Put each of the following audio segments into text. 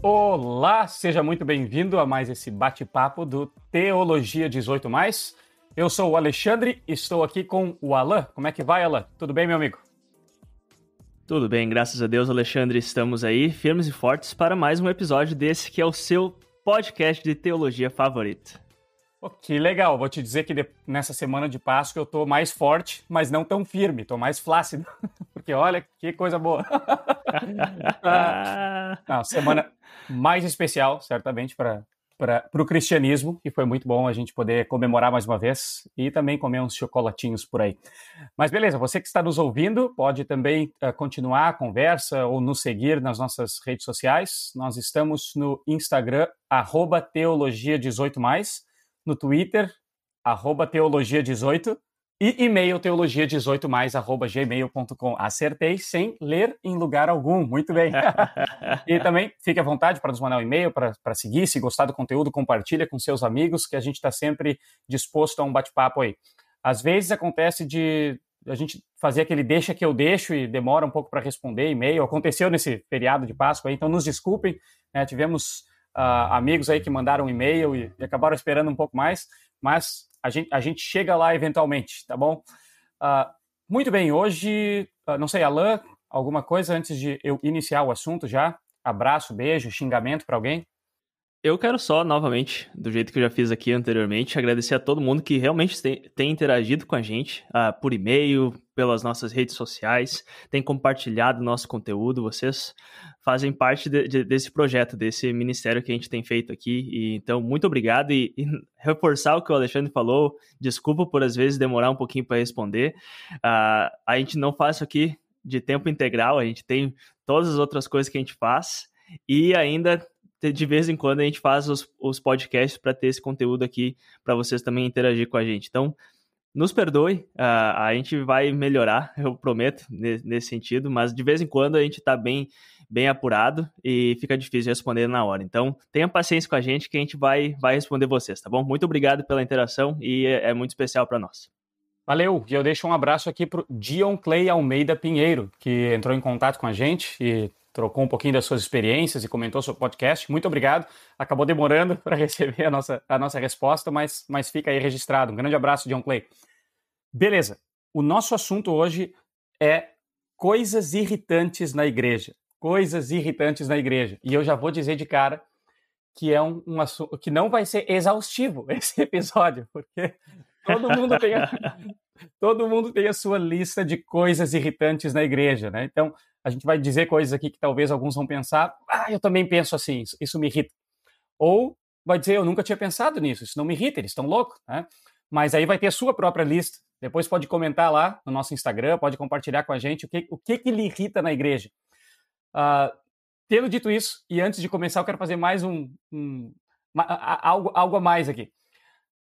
Olá, seja muito bem-vindo a mais esse bate-papo do Teologia 18. Eu sou o Alexandre, estou aqui com o Alan. Como é que vai, Alan? Tudo bem, meu amigo? Tudo bem, graças a Deus, Alexandre. Estamos aí, firmes e fortes, para mais um episódio desse que é o seu podcast de teologia favorito. Oh, que legal, vou te dizer que nessa semana de Páscoa eu tô mais forte, mas não tão firme, tô mais flácido, porque olha que coisa boa. ah, não, semana mais especial, certamente, para para o cristianismo, e foi muito bom a gente poder comemorar mais uma vez e também comer uns chocolatinhos por aí. Mas beleza, você que está nos ouvindo pode também uh, continuar a conversa ou nos seguir nas nossas redes sociais. Nós estamos no Instagram, teologia18, no Twitter, teologia18, e e-mail teologia18 mais arroba gmail.com. Acertei sem ler em lugar algum. Muito bem. e também fique à vontade para nos mandar um e-mail, para seguir. Se gostar do conteúdo, compartilha com seus amigos, que a gente está sempre disposto a um bate-papo aí. Às vezes acontece de a gente fazer aquele deixa que eu deixo e demora um pouco para responder e-mail. Aconteceu nesse feriado de Páscoa, aí, então nos desculpem. Né? Tivemos uh, amigos aí que mandaram um e-mail e, e acabaram esperando um pouco mais, mas a gente, a gente chega lá eventualmente, tá bom? Uh, muito bem, hoje, uh, não sei, Alain, alguma coisa antes de eu iniciar o assunto já? Abraço, beijo, xingamento para alguém? Eu quero só, novamente, do jeito que eu já fiz aqui anteriormente, agradecer a todo mundo que realmente tem, interagido com a gente uh, por e-mail, pelas nossas redes sociais, tem compartilhado nosso conteúdo. Vocês fazem parte de, de, desse projeto, desse ministério que a gente tem feito aqui. E, então, muito obrigado. E, e, reforçar o que o Alexandre falou, desculpa por às vezes demorar um pouquinho para responder. Uh, a gente não faz isso aqui de tempo integral, a gente tem todas as outras coisas que a gente faz. E ainda de vez em quando a gente faz os, os podcasts para ter esse conteúdo aqui para vocês também interagir com a gente. Então, nos perdoe, uh, a gente vai melhorar, eu prometo, nesse sentido, mas de vez em quando a gente está bem, bem apurado e fica difícil responder na hora. Então, tenha paciência com a gente que a gente vai, vai responder vocês, tá bom? Muito obrigado pela interação e é, é muito especial para nós. Valeu, e eu deixo um abraço aqui para Dion Clay Almeida Pinheiro, que entrou em contato com a gente e trocou um pouquinho das suas experiências e comentou sobre o podcast. Muito obrigado. Acabou demorando para receber a nossa, a nossa resposta, mas, mas fica aí registrado. Um grande abraço, John Clay. Beleza. O nosso assunto hoje é coisas irritantes na igreja. Coisas irritantes na igreja. E eu já vou dizer de cara que é um, um assunto que não vai ser exaustivo esse episódio, porque todo mundo tem a, todo mundo tem a sua lista de coisas irritantes na igreja, né? Então, a gente vai dizer coisas aqui que talvez alguns vão pensar, ah, eu também penso assim, isso, isso me irrita. Ou vai dizer, eu nunca tinha pensado nisso, isso não me irrita, eles estão loucos, né? Mas aí vai ter a sua própria lista. Depois pode comentar lá no nosso Instagram, pode compartilhar com a gente o que, o que, que lhe irrita na igreja. Uh, tendo dito isso, e antes de começar, eu quero fazer mais um, um algo, algo a mais aqui.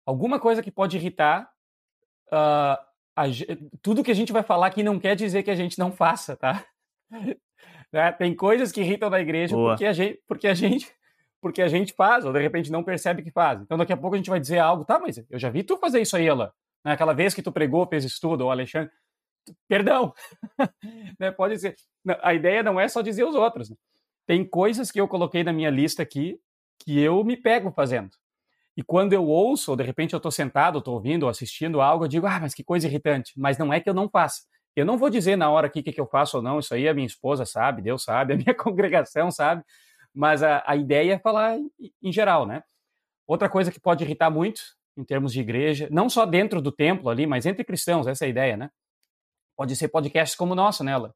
Alguma coisa que pode irritar uh, a, tudo que a gente vai falar aqui não quer dizer que a gente não faça, tá? né? Tem coisas que irritam na igreja porque a, gente, porque a gente porque a gente faz, ou de repente não percebe que faz. Então daqui a pouco a gente vai dizer algo, tá, mas eu já vi tu fazer isso aí, Ela. Naquela vez que tu pregou, fez estudo, ou Alexandre. Perdão. né? Pode ser. A ideia não é só dizer os outros. Né? Tem coisas que eu coloquei na minha lista aqui que eu me pego fazendo. E quando eu ouço, ou de repente eu estou sentado, estou ouvindo, ou assistindo algo, eu digo, ah, mas que coisa irritante. Mas não é que eu não faça. Eu não vou dizer na hora aqui o que, que eu faço ou não, isso aí a minha esposa sabe, Deus sabe, a minha congregação sabe, mas a, a ideia é falar em, em, geral, né? Outra coisa que pode irritar muito, em termos de igreja, não só dentro do templo ali, mas entre cristãos, essa é a ideia, né? Pode ser podcasts como o nosso, nela. Né,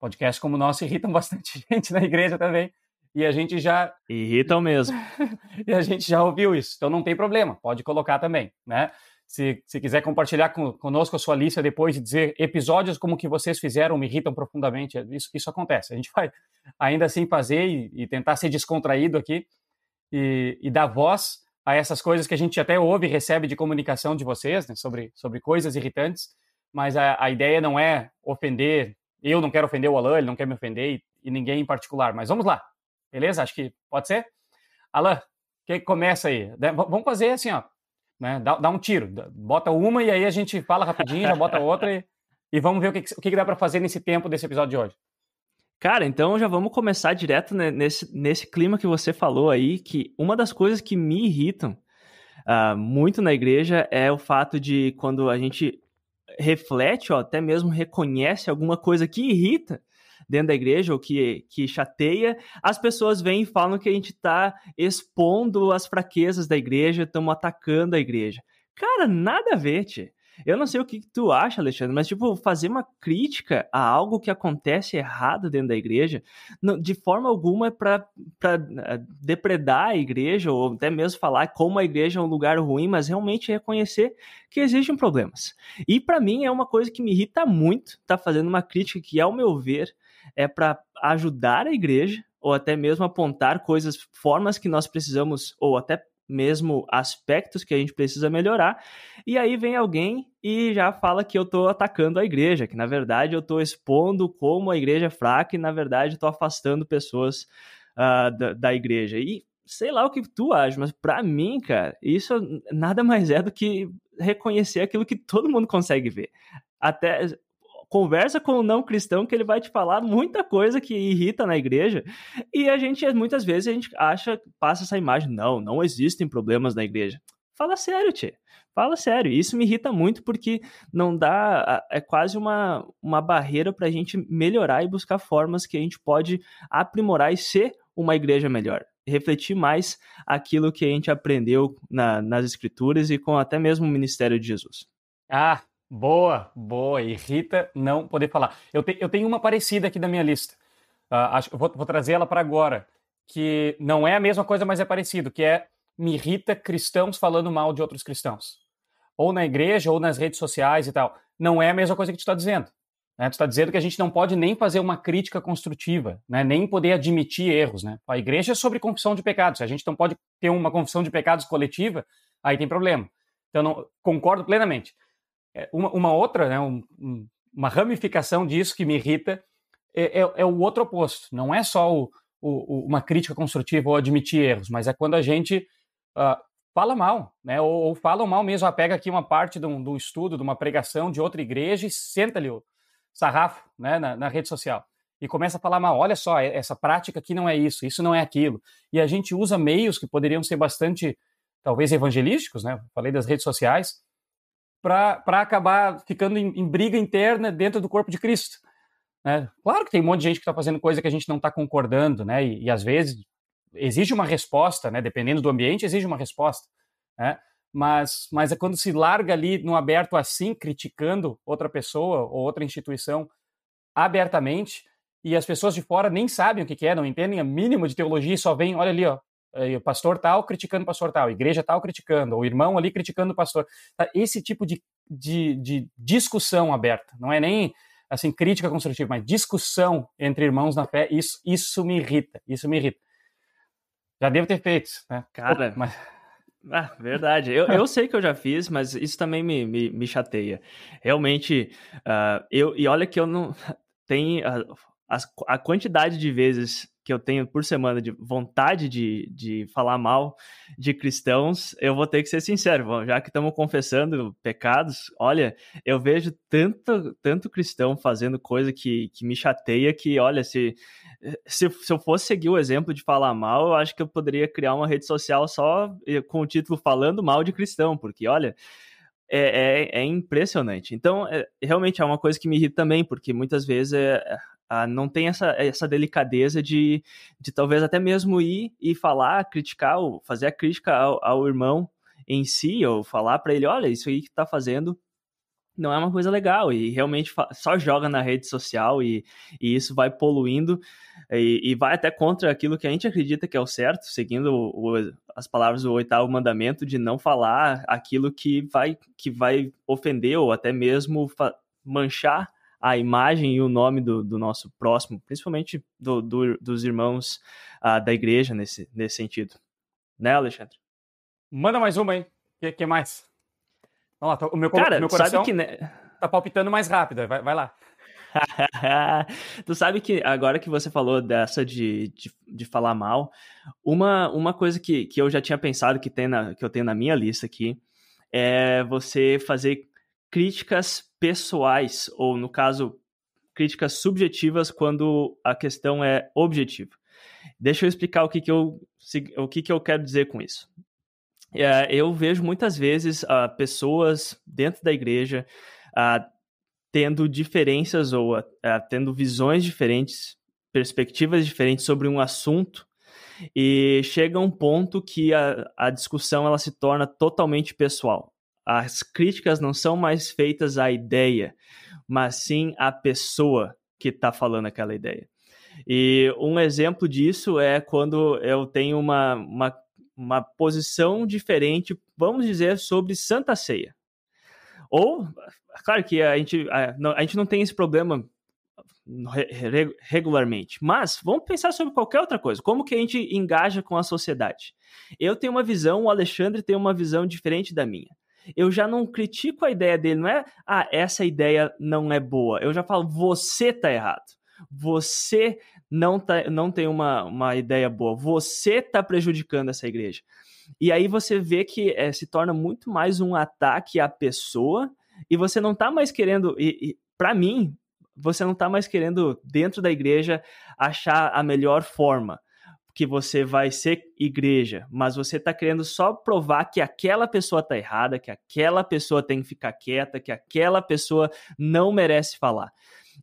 podcasts como o nosso irritam bastante gente na igreja também. E a gente já. Irritam mesmo. e a gente já ouviu isso. Então não tem problema, pode colocar também, né? Se, se quiser compartilhar com, conosco a sua lista depois e dizer episódios como que vocês fizeram me irritam profundamente, isso, isso acontece. A gente vai ainda assim fazer e, e tentar ser descontraído aqui. e, e dar voz a essas coisas que a gente até ouve e recebe de comunicação de vocês, né, sobre, sobre coisas irritantes, mas a, a ideia não é ofender, eu não quero ofender o Alan, ele não quer me ofender e, e ninguém em particular, mas vamos lá, beleza? Acho que pode ser? Alan, que começa aí? Vamos fazer assim, ó, né? Dá, dá, um tiro, bota uma e aí a gente fala rapidinho, já bota outra e, e vamos ver o que, o que dá para fazer nesse tempo desse episódio de hoje. Cara, então já vamos começar direto nesse, nesse clima que você falou aí, que uma das coisas que me irritam uh, muito na igreja é o fato de quando a gente reflete, ou até mesmo reconhece alguma coisa que irrita dentro da igreja ou que, que chateia, as pessoas vêm e falam que a gente está expondo as fraquezas da igreja, estamos atacando a igreja. Cara, nada a ver, tchê. Eu não sei o que, tu acha, Alexandre, mas, tipo, fazer uma crítica a algo que acontece errado dentro da igreja, de forma alguma é para eh, depredar a igreja, ou até mesmo falar como a igreja é um lugar ruim, mas realmente reconhecer que existem problemas. E para mim é uma coisa que me irrita muito, tá fazendo uma crítica que, ao meu ver, é para ajudar a igreja, ou até mesmo apontar coisas, formas que nós precisamos, ou até mesmo aspectos que a gente precisa melhorar. E aí vem alguém e já fala que eu estou atacando a igreja, que na verdade eu estou expondo como a igreja é fraca e na verdade estou afastando pessoas uh, da, da igreja. E sei lá o que tu acha, mas para mim, cara, isso nada mais é do que reconhecer aquilo que todo mundo consegue ver. Até conversa com o não cristão que ele vai te falar muita coisa que irrita na igreja. E a gente, muitas vezes, a gente acha, passa essa imagem, não, não existem problemas na igreja. Fala sério, Tchê. Fala sério. Isso me irrita muito porque não dá. É quase uma, uma barreira para a gente melhorar e buscar formas que a gente pode aprimorar e ser uma igreja melhor. Refletir mais aquilo que a gente aprendeu na, nas escrituras e com até mesmo o ministério de Jesus. Ah, Boa, boa. Irrita não poder falar. Eu, te, eu tenho uma parecida aqui da minha lista. Uh, acho, vou, vou trazer ela para agora. Que não é a mesma coisa, mas é parecido. Que é me irrita cristãos falando mal de outros cristãos. Ou na igreja, ou nas redes sociais e tal. Não é a mesma coisa que tu está dizendo. Né? Tu está dizendo que a gente não pode nem fazer uma crítica construtiva, né? nem poder admitir erros. Né? A igreja é sobre confissão de pecados. Se a gente não pode ter uma confissão de pecados coletiva, aí tem problema. Então, não, concordo plenamente. É, uma, uma outra, né, um, uma ramificação disso que me irrita é, é, é, o outro oposto. Não é só o, o, uma crítica construtiva ou admitir erros, mas é quando a gente uh, fala mal, né, ou, ou fala mal mesmo, ah, pega aqui uma parte de um, de um, estudo, de uma pregação de outra igreja e senta ali o sarrafo né, na, na rede social e começa a falar mal. Olha só, essa prática aqui não é isso, isso não é aquilo. E a gente usa meios que poderiam ser bastante, talvez, evangelísticos, né? Falei das redes sociais, para acabar ficando em, em, briga interna dentro do corpo de Cristo. Né? Claro que tem um monte de gente que está fazendo coisa que a gente não está concordando, né? E, e, às vezes exige uma resposta, né? Dependendo do ambiente, exige uma resposta, né? Mas, mas é quando se larga ali no aberto assim, criticando outra pessoa ou outra instituição abertamente, e as pessoas de fora nem sabem o que, que é, não entendem a mínimo de teologia e só vem, olha ali, ó, o pastor tal criticando o pastor tal, a igreja tal criticando, o irmão ali criticando o pastor. Tá, esse tipo de, de, de, discussão aberta, não é nem assim crítica construtiva, mas discussão entre irmãos na fé, isso, isso me irrita, isso me irrita. Já devo ter feito, né? Cara, mas... Ah, verdade. Eu, eu sei que eu já fiz, mas isso também me, me, me chateia. Realmente, uh, eu, e olha que eu não. Tem a, a, a quantidade de vezes que eu tenho por semana de vontade de, de falar mal de cristãos, eu vou ter que ser sincero, já que estamos confessando pecados, olha, eu vejo tanto, tanto cristão fazendo coisa que, que me chateia que, olha, se, se, se eu fosse seguir o exemplo de falar mal, eu acho que eu poderia criar uma rede social só eh, com o título Falando Mal de Cristão, porque, olha, é, é, é, impressionante. Então, é, realmente é uma coisa que me irrita também, porque muitas vezes é, ah, não tem essa, essa delicadeza de, de talvez até mesmo ir e falar, criticar, ou fazer a crítica ao, ao irmão em si, ou falar para ele, olha, isso aí que tá fazendo não é uma coisa legal e realmente só joga na rede social e, e isso vai poluindo e, e, vai até contra aquilo que a gente acredita que é o certo, seguindo o, o, as palavras do oitavo mandamento de não falar aquilo que vai, que vai ofender ou até mesmo manchar a imagem e o nome do, do nosso próximo, principalmente do, do, dos irmãos uh, da igreja nesse, nesse sentido. né, Alexandre? Manda mais uma aí. O que, que, mais? Vamos lá, o meu, Cara, meu coração que, né? tá palpitando mais rápido. Vai, vai lá. tu sabe que agora que você falou dessa de, de, de, falar mal, uma, uma coisa que, que eu já tinha pensado que, tem na, que eu tenho na minha lista aqui é você fazer críticas pessoais, ou no caso, críticas subjetivas quando a questão é objetiva. Deixa eu explicar o que, que, eu, o que, que eu quero dizer com isso. É, eu vejo muitas vezes uh, pessoas dentro da igreja uh, tendo diferenças ou uh, tendo visões diferentes, perspectivas diferentes sobre um assunto e chega um ponto que a, a discussão ela se torna totalmente pessoal. As críticas não são mais feitas à ideia, mas sim à pessoa que está falando aquela ideia. E um exemplo disso é quando eu tenho uma, uma, uma posição diferente, vamos dizer, sobre Santa Ceia. Ou, claro que a gente, a, a gente não tem esse problema regularmente. Mas vamos pensar sobre qualquer outra coisa. Como que a gente engaja com a sociedade? Eu tenho uma visão, o Alexandre tem uma visão diferente da minha. Eu já não critico a ideia dele, não é, ah, essa ideia não é boa. Eu já falo, você tá errado. Você não, tá, não tem uma, uma ideia boa. Você tá prejudicando essa igreja. E aí você vê que é, se torna muito mais um ataque à pessoa e você não tá mais querendo. E, e para mim, você não está mais querendo, dentro da igreja, achar a melhor forma que você vai ser igreja, mas você está querendo só provar que aquela pessoa está errada, que aquela pessoa tem que ficar quieta, que aquela pessoa não merece falar.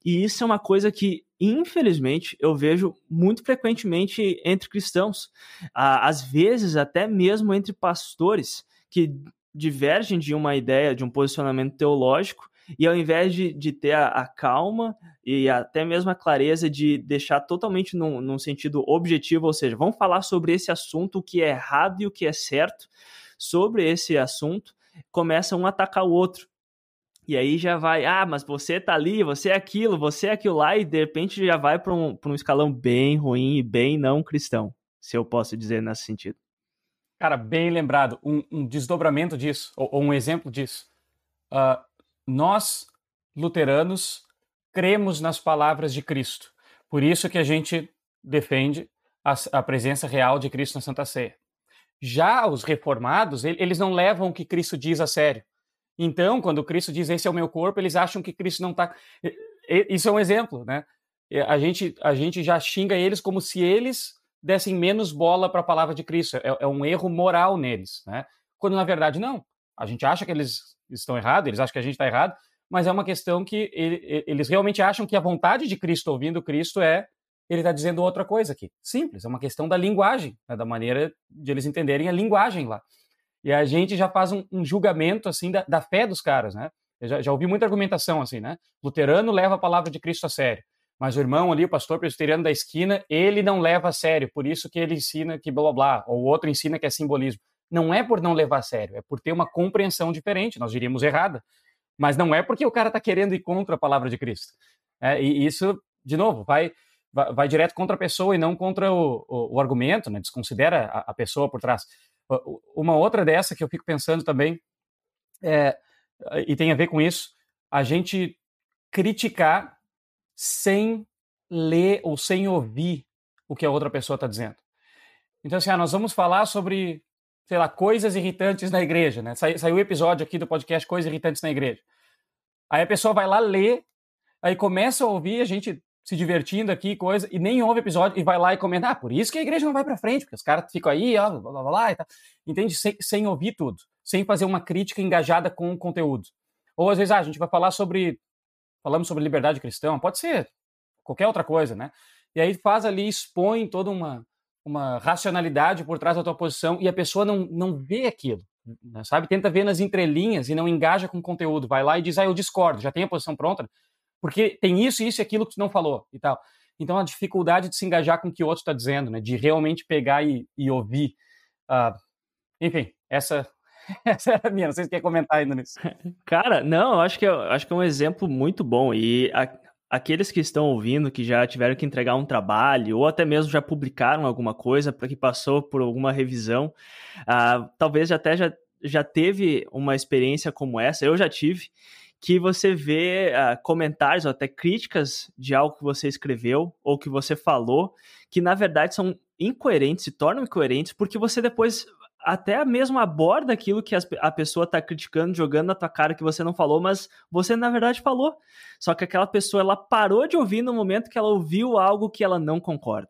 E isso é uma coisa que, infelizmente, eu vejo muito frequentemente entre cristãos, às vezes até mesmo entre pastores que divergem de uma ideia, de um posicionamento teológico, e ao invés de, de ter a, a, calma e até mesmo a clareza de deixar totalmente num, num sentido objetivo, ou seja, vamos falar sobre esse assunto, o que é errado e o que é certo sobre esse assunto, começa um a atacar o outro. E aí já vai, ah, mas você tá ali, você é aquilo, você é aquilo lá, e de repente já vai para um, um escalão bem ruim e bem não cristão, se eu posso dizer nesse sentido. Cara, bem lembrado, um, um desdobramento disso, ou, ou, um exemplo disso. Uh, nós, luteranos, cremos nas palavras de Cristo. Por isso que a gente defende a, a presença real de Cristo na Santa Ceia. Já os reformados, eles não levam o que Cristo diz a sério. Então, quando Cristo diz esse é o meu corpo, eles acham que Cristo não está. Isso é um exemplo, né? A gente, a gente já xinga eles como se eles dessem menos bola para a palavra de Cristo. É, é, um erro moral neles, né? Quando na verdade não. A gente acha que eles estão errados, eles acham que a gente está errado, mas é uma questão que ele, eles realmente acham que a vontade de Cristo ouvindo Cristo é ele está dizendo outra coisa aqui. Simples, é uma questão da linguagem, né, da maneira de eles entenderem a linguagem lá. E a gente já faz um, um julgamento assim da, da, fé dos caras, né? Eu já, já, ouvi muita argumentação assim, né? Luterano leva a palavra de Cristo a sério, mas o irmão ali, o pastor presbiteriano da esquina, ele não leva a sério, por isso que ele ensina que blá blá blá, ou o outro ensina que é simbolismo não é por não levar a sério, é por ter uma compreensão diferente, nós diríamos errada, mas não é porque o cara está querendo ir contra a palavra de Cristo. É, e isso, de novo, vai, vai, vai, direto contra a pessoa e não contra o, o, o argumento, né? desconsidera a, a, pessoa por trás. Uma outra dessa que eu fico pensando também, é, e tem a ver com isso, a gente criticar sem ler ou sem ouvir o que a outra pessoa está dizendo. Então, assim, ah, nós vamos falar sobre sei lá, coisas irritantes na igreja, né? Saiu, o episódio aqui do podcast Coisas Irritantes na Igreja. Aí a pessoa vai lá ler, aí começa a ouvir a gente se divertindo aqui, coisa, e nem ouve episódio, e vai lá e comenta, ah, por isso que a igreja não vai para frente, porque os caras ficam aí, ó, blá, blá, blá, e tal. Entende? Sem, sem ouvir tudo, sem fazer uma crítica engajada com o conteúdo. Ou às vezes, ah, a gente vai falar sobre, falamos sobre liberdade cristã, pode ser qualquer outra coisa, né? E aí faz ali, expõe toda uma, uma racionalidade por trás da tua posição e a pessoa não, não vê aquilo, né, sabe? Tenta ver nas entrelinhas e não engaja com o conteúdo. Vai lá e diz, ah, eu discordo, já tem a posição pronta, porque tem isso, isso e aquilo que tu não falou e tal. Então, a dificuldade de se engajar com o que o outro está dizendo, né? De realmente pegar e, e ouvir. Uh, enfim, essa, essa era a minha. Não sei se quer comentar ainda nisso. Cara, não, acho que, é, acho que é um exemplo muito bom. E a, aqueles que estão ouvindo, que já tiveram que entregar um trabalho, ou até mesmo já publicaram alguma coisa que passou por alguma revisão, uh, talvez até já, já teve uma experiência como essa, eu já tive, que você vê uh, comentários ou até críticas de algo que você escreveu ou que você falou, que na verdade são incoerentes, se tornam incoerentes, porque você depois até mesmo aborda aquilo que a pessoa está criticando, jogando na tua cara que você não falou, mas você na verdade falou. Só que aquela pessoa ela parou de ouvir no momento que ela ouviu algo que ela não concorda.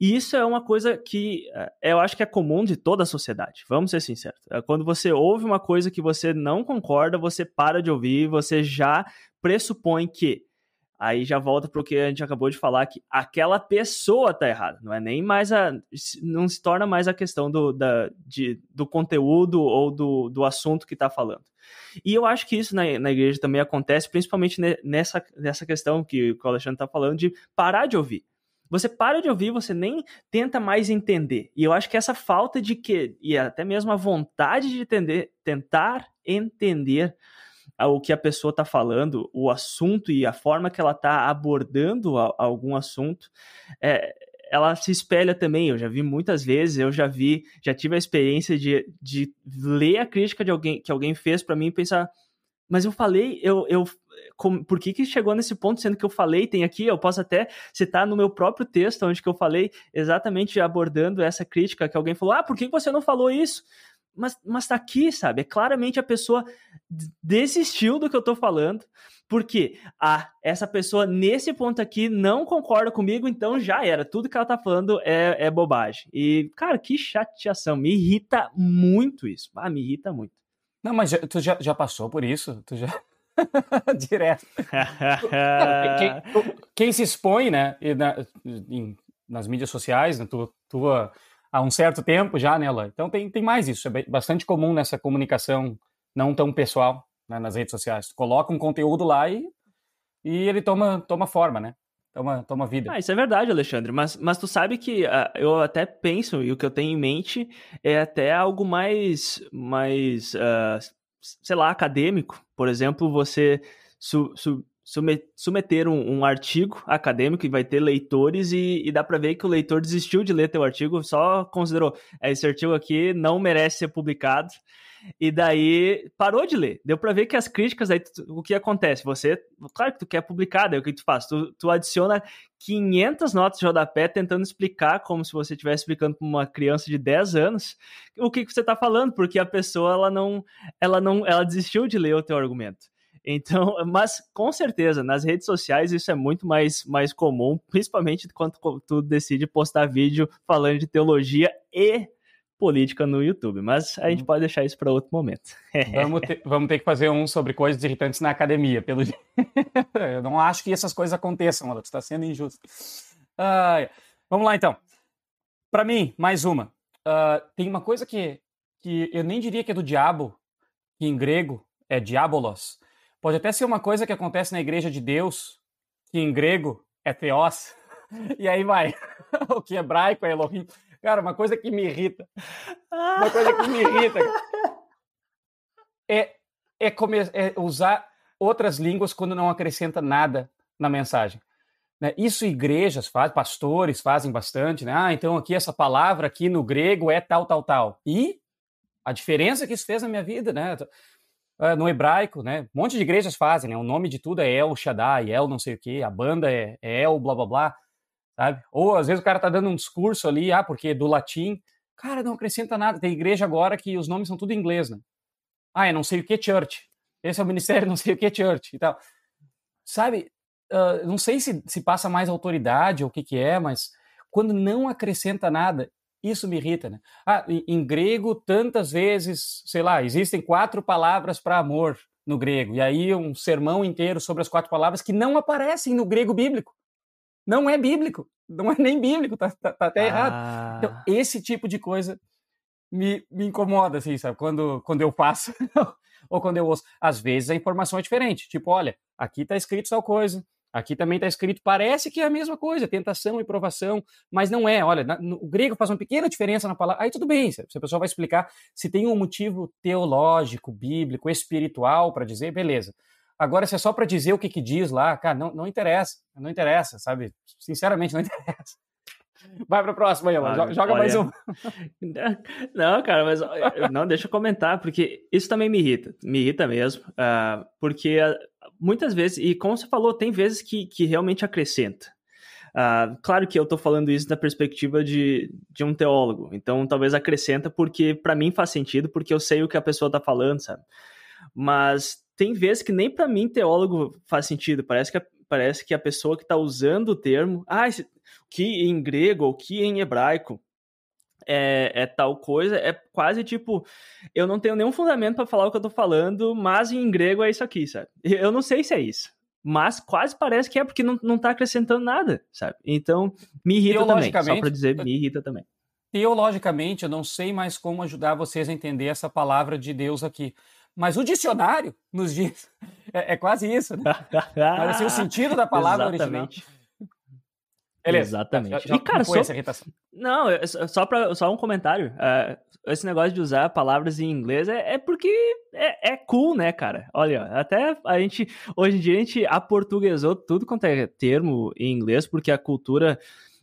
E isso é uma coisa que eh, eu acho que é comum de toda a sociedade, vamos ser sinceros. É quando você ouve uma coisa que você não concorda, você para de ouvir, você já pressupõe que aí já volta para o que a gente acabou de falar, que aquela pessoa tá errada, não é nem mais a. não se torna mais a questão do, da, de, do conteúdo ou do, do assunto que está falando. E eu acho que isso na, na igreja também acontece, principalmente nessa, nessa questão que o Alexandre está falando, de parar de ouvir. Você para de ouvir, você nem tenta mais entender. E eu acho que essa falta de que, e até mesmo a vontade de entender, tentar entender o que a pessoa está falando, o assunto e a forma que ela está abordando a, algum assunto, é, ela se espelha também. Eu já vi muitas vezes, eu já vi, já tive a experiência de, de ler a crítica de alguém que alguém fez para mim e pensar, mas eu falei, eu, eu como, por que, que chegou nesse ponto, sendo que eu falei, tem aqui, eu posso até citar no meu próprio texto, onde que eu falei exatamente abordando essa crítica, que alguém falou, ah, por que você não falou isso? Mas, mas tá aqui, sabe? É claramente a pessoa desistiu do que eu tô falando, porque ah, essa pessoa nesse ponto aqui não concorda comigo, então já era. Tudo que ela tá falando é, é bobagem. E, cara, que chateação. Me irrita muito isso. Ah, me irrita muito. Não, mas já, tu já, já passou por isso? Tu já. Direto. quem, quem, se expõe, né, na, em, nas mídias sociais, na tua, tua há um certo tempo já, né, Eloy? Então tem, tem mais isso, é bastante comum nessa comunicação não tão pessoal né, nas redes sociais. Tu coloca um conteúdo lá e, e ele toma, toma forma, né? Toma, toma vida. Ah, isso é verdade, Alexandre, mas, mas tu sabe que uh, eu até penso, e o que eu tenho em mente é até algo mais, mais uh, sei lá, acadêmico. Por exemplo, você su, su, submeter um, um, artigo acadêmico e vai ter leitores e, e dá para ver que o leitor desistiu de ler teu artigo, só considerou esse artigo aqui não merece ser publicado e daí parou de ler. Deu para ver que as críticas aí o que acontece? Você, claro que tu quer publicar, daí o que tu faz? Tu, tu adiciona 500 notas de rodapé tentando explicar como se você estivesse explicando para uma criança de 10 anos o que, que você está falando, porque a pessoa ela não ela não ela desistiu de ler o teu argumento. Então, mas com certeza, nas redes sociais isso é muito mais, mais comum, principalmente quando tu decide postar vídeo falando de teologia e política no YouTube. Mas a gente uhum. pode deixar isso para outro momento. vamos, ter, vamos ter que fazer um sobre coisas irritantes na academia, pelo Eu não acho que essas coisas aconteçam. Tu está sendo injusto. Uh, vamos lá, então. Para mim, mais uma. Uh, tem uma coisa que, que eu nem diria que é do diabo, que em grego é diabolos, Pode até ser uma coisa que acontece na igreja de Deus, que em grego é theos, e aí vai. o que é hebraico é Elohim. Cara, uma coisa que me irrita. Uma coisa que me irrita. É, é, é usar outras línguas quando não acrescenta nada na mensagem. Né? Isso igrejas fazem, pastores fazem bastante, né? Ah, então aqui essa palavra aqui no grego é tal, tal, tal. E a diferença que isso fez na minha vida, né? Uh, no hebraico, né? Um monte de igrejas fazem, né? O nome de tudo é El Shaddai, El não sei o quê, a banda é, é El blá blá blá, sabe? Ou às vezes o cara tá dando um discurso ali, ah, porque é do latim. Cara, não acrescenta nada. Tem igreja agora que os nomes são tudo em inglês, né? Ah, é não sei o que church. Esse é o ministério não sei o que church e tal. Sabe? Uh, não sei se, se passa mais autoridade ou o que que é, mas quando não acrescenta nada, isso me irrita, né? Ah, em grego, tantas vezes, sei lá, existem quatro palavras para amor no grego, e aí um sermão inteiro sobre as quatro palavras que não aparecem no grego bíblico. Não é bíblico, não é nem bíblico, tá, tá, tá até ah. errado. Então, ah. esse tipo de coisa me, me incomoda, assim, sabe? Quando, quando eu faço ou quando eu ouço. Às vezes a informação é diferente, tipo, olha, aqui está escrito tal coisa, Aqui também está escrito, parece que é a mesma coisa, tentação e provação, mas não é. Olha, no, o grego faz uma pequena diferença na palavra. Aí tudo bem, se a pessoa vai explicar se tem um motivo teológico, bíblico, espiritual para dizer, beleza. Agora, se é só para dizer o que, que diz lá, cara, não, não interessa, não interessa, sabe? Sinceramente, não interessa. Vai para a próxima ah, joga olha, mais um. Não, cara, mas não, deixa eu comentar, porque isso também me irrita, me irrita mesmo, uh, porque uh, muitas vezes, e como você falou, tem vezes que, que realmente acrescenta. Uh, claro que eu estou falando isso da perspectiva de, de um teólogo, então talvez acrescenta porque para mim faz sentido, porque eu sei o que a pessoa está falando, sabe? Mas tem vezes que nem para mim teólogo faz sentido, parece que a, parece que a pessoa que está usando o termo, ah, esse, que em grego ou que em hebraico é, é, tal coisa, é quase tipo, eu não tenho nenhum fundamento para falar o que eu tô falando, mas em grego é isso aqui, sabe? Eu não sei se é isso, mas quase parece que é porque não, não tá acrescentando nada, sabe? Então, me irrita também, só para dizer, me irrita também. Teologicamente, eu não sei mais como ajudar vocês a entender essa palavra de Deus aqui. Mas o dicionário nos diz. É, é quase isso, né? Mas assim, o sentido da palavra Exatamente. original. Beleza. Exatamente. Já, e, cara, só... essa irritação. Não, só, pra, só um comentário. Uh, esse negócio de usar palavras em inglês é, é porque é, é, cool, né, cara? Olha, até a gente, hoje em dia, a gente aportuguesou tudo quanto é termo em inglês, porque a cultura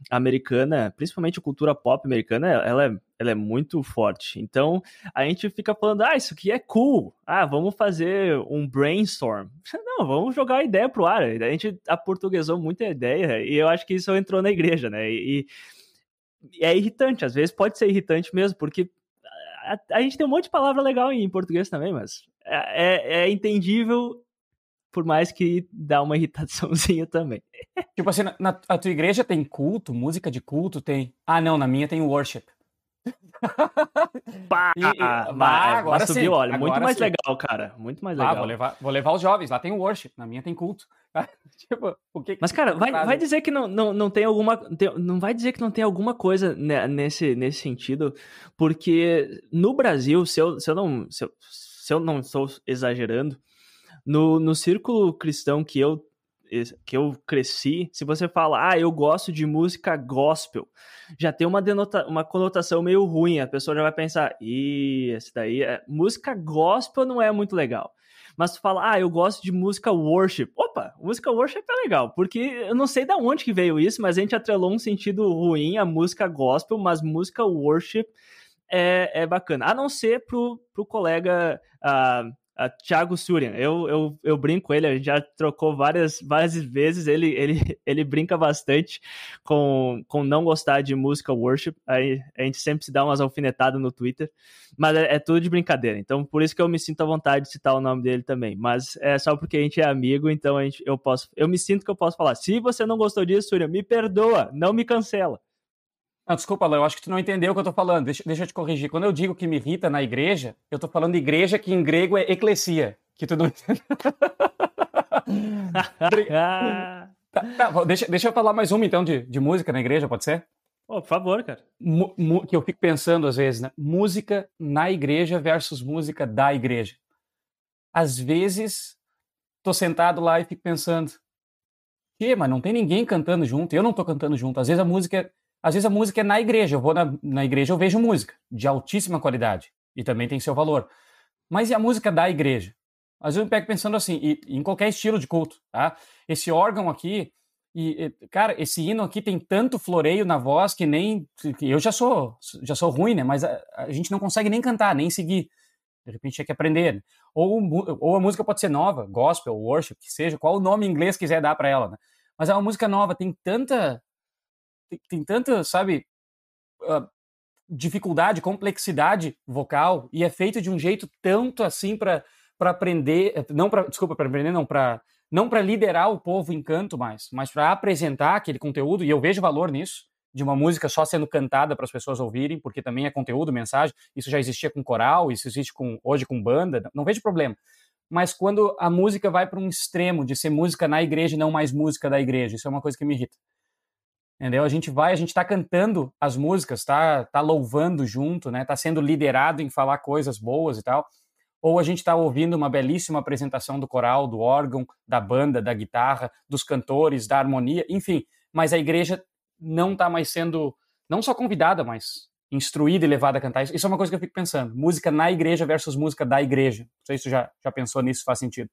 americana, principalmente a cultura pop americana, ela é, ela é muito forte. Então, a gente fica falando, ah, isso aqui é cool. Ah, vamos fazer um brainstorm. Não, vamos jogar a ideia pro ar. A gente aportuguesou muita ideia e eu acho que isso entrou na igreja, né? E, e é irritante, às vezes pode ser irritante mesmo, porque a, a, gente tem um monte de palavra legal em português também, mas é, é, é entendível por mais que dá uma irritaçãozinha também. Tipo assim, na, a tua igreja tem culto, música de culto tem. Ah, não, na minha tem worship. Pá, e, e, ah, agora subiu, olha, agora muito mais sim. legal, cara, muito mais legal. Ah, vou levar, vou levar os jovens, lá tem worship, na minha tem culto. tipo, o que Mas cara, vai, vai dizer que não, não, não tem alguma, tem, não vai dizer que não tem alguma coisa nesse, nesse sentido, porque no Brasil, se eu, se eu não, se eu, se eu não estou exagerando, no, no círculo cristão que eu, que eu cresci, se você fala, ah, eu gosto de música gospel, já tem uma, denota, uma conotação meio ruim. A pessoa já vai pensar, ih, esse daí é. Música gospel não é muito legal. Mas tu fala, ah, eu gosto de música worship. Opa, música worship é legal, porque eu não sei da onde que veio isso, mas a gente atrelou um sentido ruim a música gospel, mas música worship é, é bacana. A não ser pro, pro colega uh, Uh, Thiago Surian, eu, eu, eu brinco com ele, a gente já trocou várias, várias vezes, ele, ele, ele brinca bastante com, com não gostar de música worship, aí a gente sempre se dá umas alfinetadas no Twitter, mas é, é, tudo de brincadeira, então por isso que eu me sinto à vontade de citar o nome dele também, mas é só porque a gente é amigo, então a gente, eu posso, eu me sinto que eu posso falar, se você não gostou disso, Surian, me perdoa, não me cancela. Não, desculpa, Léo, eu acho que tu não entendeu o que eu tô falando. Deixa, deixa eu te corrigir. Quando eu digo que me irrita na igreja, eu tô falando igreja que em grego é eclesia. Que tu não tá, tá, deixa, deixa eu falar mais uma, então, de, de música na igreja, pode ser? Oh, por favor, cara. que eu fico pensando às vezes, né? Música na igreja versus música da igreja. Às vezes, tô sentado lá e fico pensando, que, mas não tem ninguém cantando junto, eu não tô cantando junto. Às vezes a música às vezes a música é na igreja. Eu vou na, na igreja, eu vejo música de altíssima qualidade e também tem seu valor. Mas e a música da igreja? Às vezes eu me pego pensando assim, e, em qualquer estilo de culto, tá? Esse órgão aqui, e, cara, esse hino aqui tem tanto floreio na voz que nem. Eu já sou já sou ruim, né? Mas a, a, gente não consegue nem cantar, nem seguir. De repente tinha que aprender. Né? Ou, ou a música pode ser nova, gospel, worship, que seja, qual o nome em inglês quiser dar para ela, né? Mas é uma música nova, tem tanta tem, tem tanta, sabe, uh, dificuldade, complexidade vocal e é feito de um jeito tanto assim para para aprender, eh, não para, desculpa, para aprender não, para não para liderar o povo em canto mais, mas para apresentar aquele conteúdo e eu vejo valor nisso de uma música só sendo cantada para as pessoas ouvirem, porque também é conteúdo, mensagem. Isso já existia com coral, isso existe com hoje com banda, não vejo problema. Mas quando a música vai para um extremo de ser música na igreja e não mais música da igreja, isso é uma coisa que me irrita entendeu? A gente vai, a gente está cantando as músicas, tá, tá louvando junto, né? Tá sendo liderado em falar coisas boas e tal. Ou a gente está ouvindo uma belíssima apresentação do coral, do órgão, da banda, da guitarra, dos cantores, da harmonia, enfim. Mas a igreja não está mais sendo, não só convidada, mas instruída e levada a cantar isso. É uma coisa que eu fico pensando. Música na igreja versus música da igreja. Não sei se você já, já pensou nisso, faz sentido.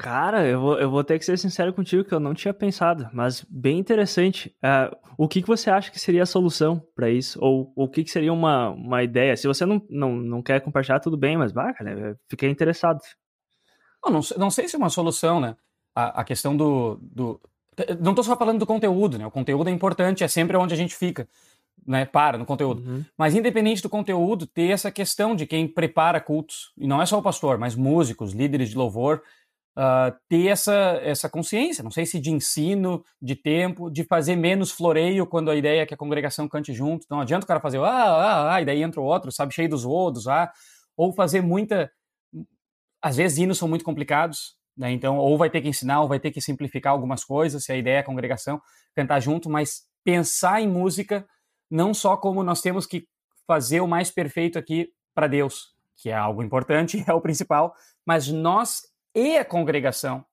Cara, eu vou, eu vou ter que ser sincero contigo que eu não tinha pensado, mas bem interessante. Uh, o que, que você acha que seria a solução para isso? Ou o que, que seria uma, uma ideia? Se você não, não, não quer compartilhar, tudo bem, mas, bah, cara, fiquei interessado. Não, não, não, sei se é uma solução, né? A, a questão do, do... Não estou só falando do conteúdo, né? O conteúdo é importante, é sempre onde a gente fica, né? Para no conteúdo. Uhum. Mas independente do conteúdo, ter essa questão de quem prepara cultos, e não é só o pastor, mas músicos, líderes de louvor, uh, ter essa, essa consciência, não sei se de ensino, de tempo, de fazer menos floreio quando a ideia é que a congregação cante junto. Não adianta o cara fazer, ah, ah, ah, e daí entra o outro, sabe, cheio dos rodos, ah, ou fazer muita. Às vezes hinos são muito complicados, né? Então, ou vai ter que ensinar, ou vai ter que simplificar algumas coisas, se a ideia é a congregação cantar junto, mas pensar em música não só como nós temos que fazer o mais perfeito aqui para Deus, que é algo importante, é o principal, mas nós e a congregação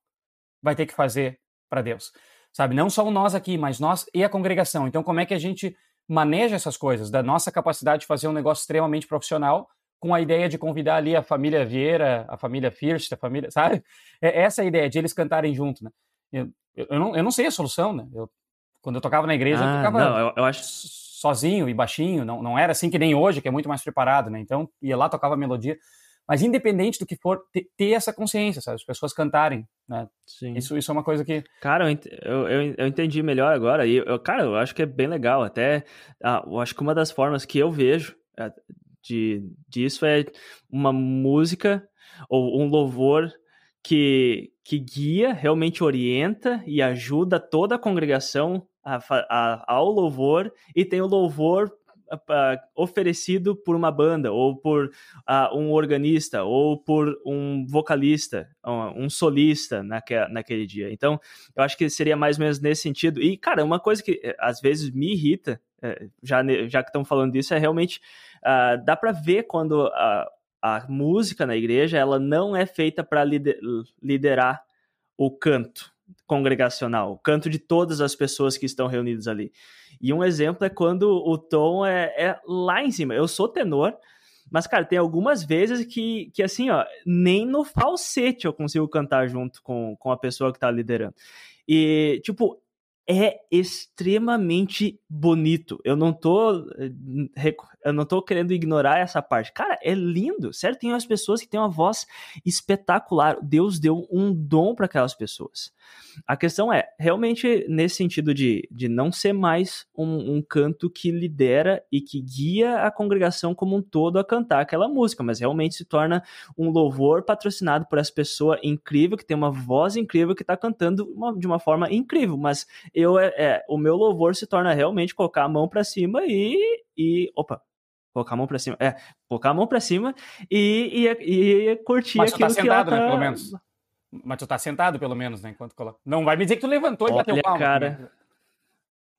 vai ter que fazer para Deus. Sabe? Não só nós aqui, mas nós e a congregação. Então, como é que a gente maneja essas coisas? Da nossa capacidade de fazer um negócio extremamente profissional com a ideia de convidar ali a família Vieira, a família First, a família, sabe? É essa a ideia de eles cantarem junto, né? Eu, eu, não, eu não sei a solução, né? Eu, quando eu tocava na igreja, ah, eu tocava não, eu, eu acho... sozinho e baixinho, não, não era assim que nem hoje, que é muito mais preparado, né? Então, ia lá, tocava melodia. Mas independente do que for, ter, essa consciência, sabe? As pessoas cantarem, né? Sim. Isso, isso é uma coisa que... Cara, eu, eu, eu entendi melhor agora. E, eu, cara, eu acho que é bem legal. Até, ah, eu acho que uma das formas que eu vejo é, de, disso é uma música ou um louvor que, que guia, realmente orienta e ajuda toda a congregação a, a, ao louvor e tem o louvor uh, oferecido por uma banda, ou por uh, um organista, ou por um vocalista, um solista naque, naquele dia. Então, eu acho que seria mais ou menos nesse sentido. E, cara, uma coisa que eh, às vezes me irrita, eh, já, já que estão falando disso, é realmente uh, dá para ver quando a, a música na igreja ela não é feita para lider, liderar o canto congregacional, o canto de todas as pessoas que estão reunidas ali. E um exemplo é quando o tom é, é lá em cima. Eu sou tenor, mas, cara, tem algumas vezes que, que assim, ó, nem no falsete eu consigo cantar junto com, com a pessoa que tá liderando. E, tipo, é extremamente bonito. Eu não tô eu não tô querendo ignorar essa parte. Cara, é lindo, certo? Tem as pessoas que têm uma voz espetacular. Deus deu um dom para aquelas pessoas. A questão é, realmente, nesse sentido de, de não ser mais um, um canto que lidera e que guia a congregação como um todo a cantar aquela música, mas realmente se torna um louvor patrocinado por essa pessoa incrível, que tem uma voz incrível, que está cantando uma, de uma forma incrível. Mas eu é, é, o meu louvor se torna realmente colocar a mão para cima e, e. Opa, colocar a mão para cima. É, colocar a mão para cima e, e, e curtir Mas aquilo tá sentado, que ela tá... né, pelo menos. Mas tu tá sentado, pelo menos, né? Enquanto coloca. Não vai me dizer que tu levantou e Olha, bateu palma. cara.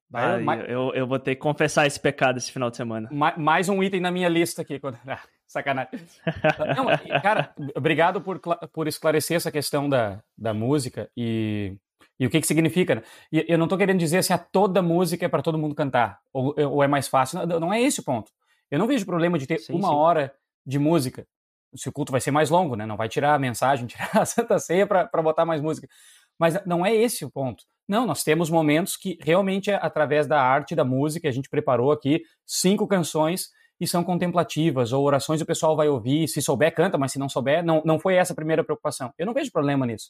Vai, mais... eu, eu vou ter que confessar esse pecado esse final de semana. Mais, mais um item na minha lista aqui. Ah, sacanagem. Não, cara, obrigado por, por esclarecer essa questão da, da música e, e o que, que significa. Né? E eu não estou querendo dizer assim, a toda música é para todo mundo cantar, ou, ou é mais fácil. Não, não, é esse o ponto. Eu não vejo problema de ter sim, uma sim. hora de música se o culto vai ser mais longo, né? Não vai tirar a mensagem, tirar a Santa Ceia para botar mais música. Mas não é esse o ponto. Não, nós temos momentos que realmente é através da arte da música, a gente preparou aqui cinco canções e são contemplativas, ou orações o pessoal vai ouvir, se souber, canta, mas se não souber, não, não foi essa a primeira preocupação. Eu não vejo problema nisso.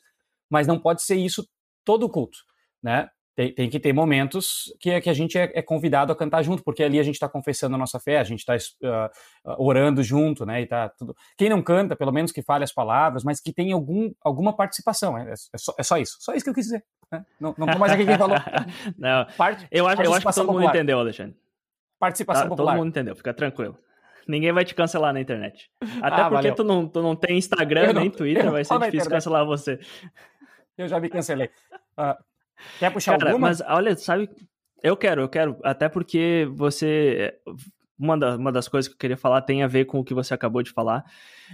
Mas não pode ser isso todo o culto, né? tem, tem, que ter momentos que, é, que a gente é, é, convidado a cantar junto, porque ali a gente está confessando a nossa fé, a gente está uh, orando junto, né? E tá tudo. Quem não canta, pelo menos que fale as palavras, mas que tenha algum, alguma participação. É, é, só, é só isso. Só isso que eu quis dizer. Né? Não, não tô mais aqui quem falou. não, Part, eu acho, eu acho que todo popular. mundo entendeu, Alexandre. Participação tá, popular. Todo mundo entendeu, fica tranquilo. Ninguém vai te cancelar na internet. Até ah, porque tu não, tu não tem Instagram nem Twitter, vai ser difícil cancelar você. Eu já me cancelei. Uh, Quer puxar Cara, alguma? Mas olha, sabe, eu quero, eu quero, até porque você uma, da, uma das coisas que eu queria falar tem a ver com o que você acabou de falar,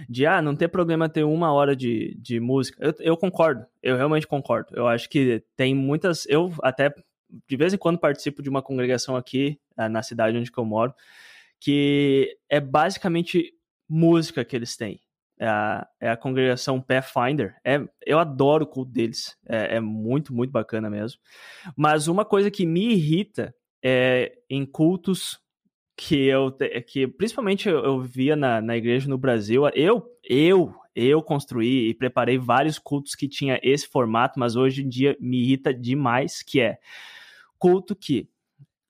de ah, não ter problema ter uma hora de, de música. Eu, eu concordo, eu realmente concordo. Eu acho que tem muitas. Eu até de vez em quando participo de uma congregação aqui eh, na cidade onde eu moro, que é basicamente música que eles têm. É a, é a congregação Pathfinder. É, eu adoro o culto deles. É, é, muito, muito bacana mesmo. Mas uma coisa que me irrita é em cultos que eu que principalmente eu, eu via na, na igreja no Brasil, eu eu eu construí e preparei vários cultos que tinha esse formato, mas hoje em dia me irrita demais, que é culto que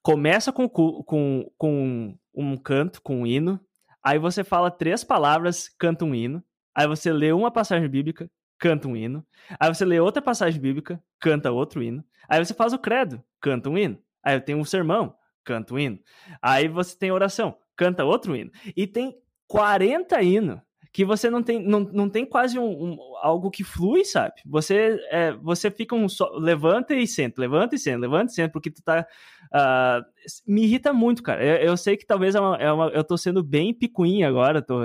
começa com, com, com um canto, com um hino, aí você fala três palavras, canta um hino, aí você lê uma passagem bíblica, canta um hino, aí você lê outra passagem bíblica, canta outro hino, aí você faz o credo, canta um hino, aí tem um sermão, canta um hino, aí você tem oração, canta outro hino, e tem 40 hinos que você não tem, não, não tem quase um, um algo que flui, sabe? Você, é, você fica um só, levanta e senta, levanta e senta, levanta e senta, porque tu tá. Uh, me irrita muito, cara. Eu, eu sei que talvez é uma, é uma, eu tô sendo bem picuinha agora, tô,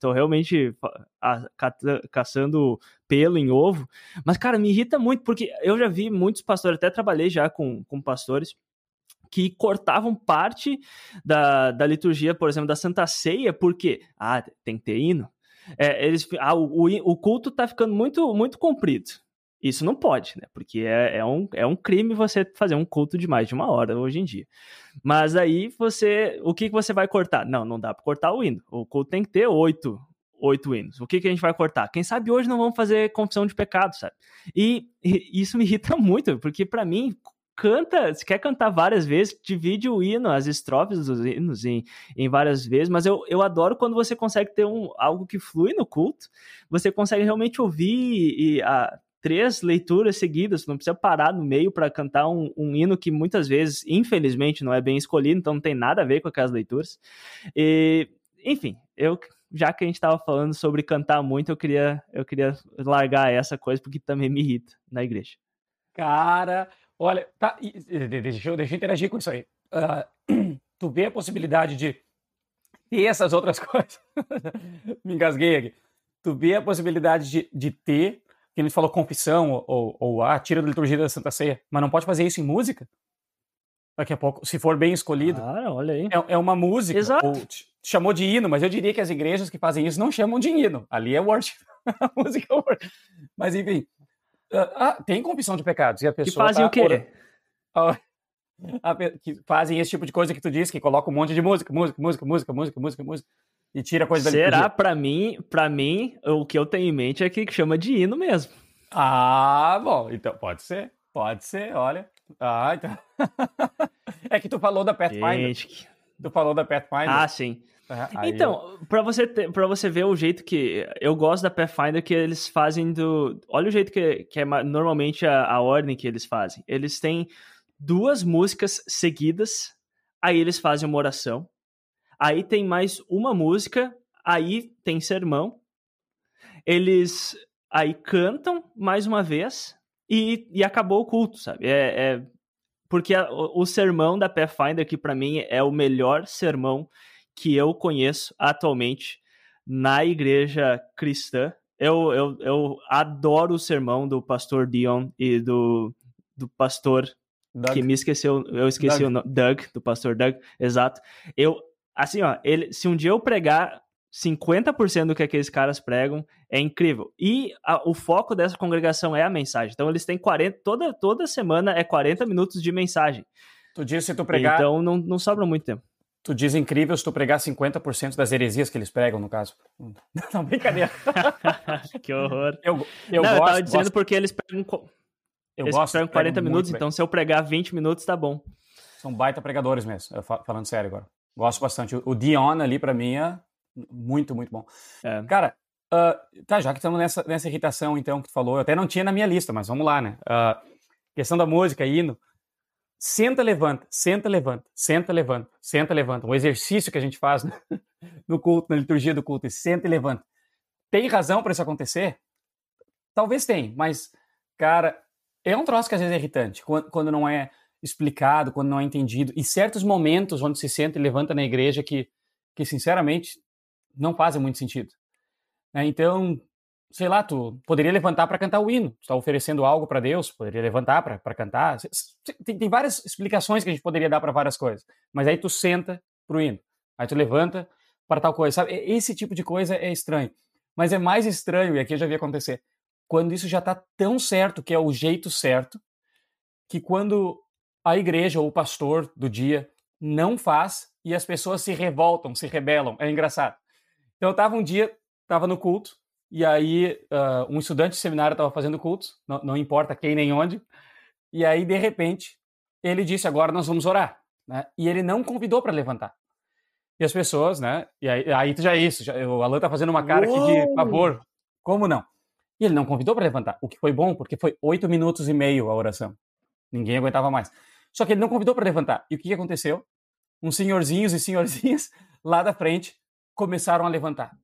tô realmente a, caçando pelo em ovo, mas, cara, me irrita muito, porque eu já vi muitos pastores, até trabalhei já com, com pastores que cortavam parte da, da liturgia, por exemplo, da Santa Ceia, porque ah, tem que ter hino, é, eles, ah, o, o culto está ficando muito, muito comprido. Isso não pode, né? Porque é, é, um, é um crime você fazer um culto de mais de uma hora hoje em dia. Mas aí você. O que, que você vai cortar? Não, não dá para cortar o hino. O culto tem que ter oito, oito hinos. O que, que a gente vai cortar? Quem sabe hoje não vamos fazer confissão de pecado, sabe? E, e isso me irrita muito, porque para mim, canta, se quer cantar várias vezes, divide o hino, as estrofes dos hinos em, em várias vezes, mas eu, eu adoro quando você consegue ter um, algo que flui no culto, você consegue realmente ouvir e, a, três leituras seguidas, não precisa parar no meio para cantar um, um, hino que muitas vezes, infelizmente, não é bem escolhido, então não tem nada a ver com aquelas leituras. E, enfim, eu já que a gente estava falando sobre cantar muito, eu queria, eu queria largar essa coisa porque também me irrita na igreja. Cara, Olha, tá, deixa, eu, deixa eu interagir com isso aí. Uh, tu vê a possibilidade de ter essas outras coisas? Me engasguei aqui. Tu vê a possibilidade de, de ter, que a gente falou confissão ou, ou a ah, tira da liturgia da Santa Ceia, mas não pode fazer isso em música? Daqui a pouco, se for bem escolhido. Ah, olha aí. É, é uma música. Exato. Ou, chamou de hino, mas eu diria que as igrejas que fazem isso não chamam de hino. Ali é worship. a música é worship. Mas enfim, ah, tem confissão de pecados. E a pessoa. Que fazem tá o quê? Or... que fazem esse tipo de coisa que tu disse, que coloca um monte de música, música, música, música, música, música, música, e tira coisa da Será? Para mim, para mim, o que eu tenho em mente é que chama de hino mesmo. Ah, bom, então pode ser, pode ser, olha. Ah, então. é que tu falou da Pathfinder. Gente... Tu falou da Pathfinder. Ah, sim. É, então, eu... para você para você ver o jeito que eu gosto da Pathfinder que eles fazem do, olha o jeito que, que é normalmente a, a ordem que eles fazem. Eles têm duas músicas seguidas, aí eles fazem uma oração. Aí tem mais uma música, aí tem sermão. Eles aí cantam mais uma vez e, e acabou o culto, sabe? É, é porque a, o, o sermão da Pathfinder que para mim é o melhor sermão que eu conheço atualmente na igreja cristã. Eu, eu, eu adoro o sermão do pastor Dion e do, do pastor Doug. que me esqueceu, eu esqueci Doug. o nome, Doug, do pastor Doug, exato. Eu, assim, ó, ele, se um dia eu pregar 50% do que aqueles caras pregam, é incrível. E a, o foco dessa congregação é a mensagem. Então eles têm 40, toda, toda semana é 40 minutos de mensagem. Tu disse se tu pregar... Então não, não sobra muito tempo. Tu diz incrível se tu pregar 50% das heresias que eles pregam, no caso. Não, brincadeira. que horror. Eu, eu Não, gosto, eu tava dizendo gosto. porque eles pregam, eu eles gosto, pregam 40 minutos, então se eu pregar 20 minutos, tá bom. São baita pregadores mesmo, falando sério agora. Gosto bastante. O Dion ali, para mim, é muito, muito bom. É. Cara, uh, tá, já que estamos nessa, nessa irritação, então, que tu falou, eu até não tinha na minha lista, mas vamos lá, né? Uh, questão da música, hino. Senta, levanta, senta, levanta, senta, levanta, senta, levanta. Um exercício que a gente faz no culto, na liturgia do culto, senta e levanta. Tem razão para isso acontecer? Talvez tem, mas, cara, é um troço que às vezes é irritante, quando, quando não é explicado, quando não é entendido. E certos momentos onde se senta e levanta na igreja que, que sinceramente, não fazem muito sentido. Né? Então, sei lá, tu poderia levantar para cantar o hino, tu está oferecendo algo para Deus, poderia levantar para cantar. Tem, tem, várias explicações que a gente poderia dar para várias coisas, mas aí tu senta pro hino, aí tu levanta para tal coisa, sabe? Esse tipo de coisa é estranho. Mas é mais estranho, e aqui eu já vi acontecer, quando isso já está tão certo, que é o jeito certo, que quando a igreja ou o pastor do dia não faz e as pessoas se revoltam, se rebelam. É engraçado. Então eu estava um dia, estava no culto, e aí uh, um estudante de seminário estava fazendo culto, não, não, importa quem nem onde, e aí de repente ele disse, agora nós vamos orar. Né? E ele não convidou para levantar. E as pessoas, né? E aí, aí já é isso. Já, o Alan tá fazendo uma cara Uou! aqui de favor. Como não? E ele não convidou para levantar, o que foi bom, porque foi oito minutos e meio a oração. Ninguém aguentava mais. Só que ele não convidou para levantar. E o que aconteceu? Uns senhorzinhos e senhorzinhas lá da frente começaram a levantar.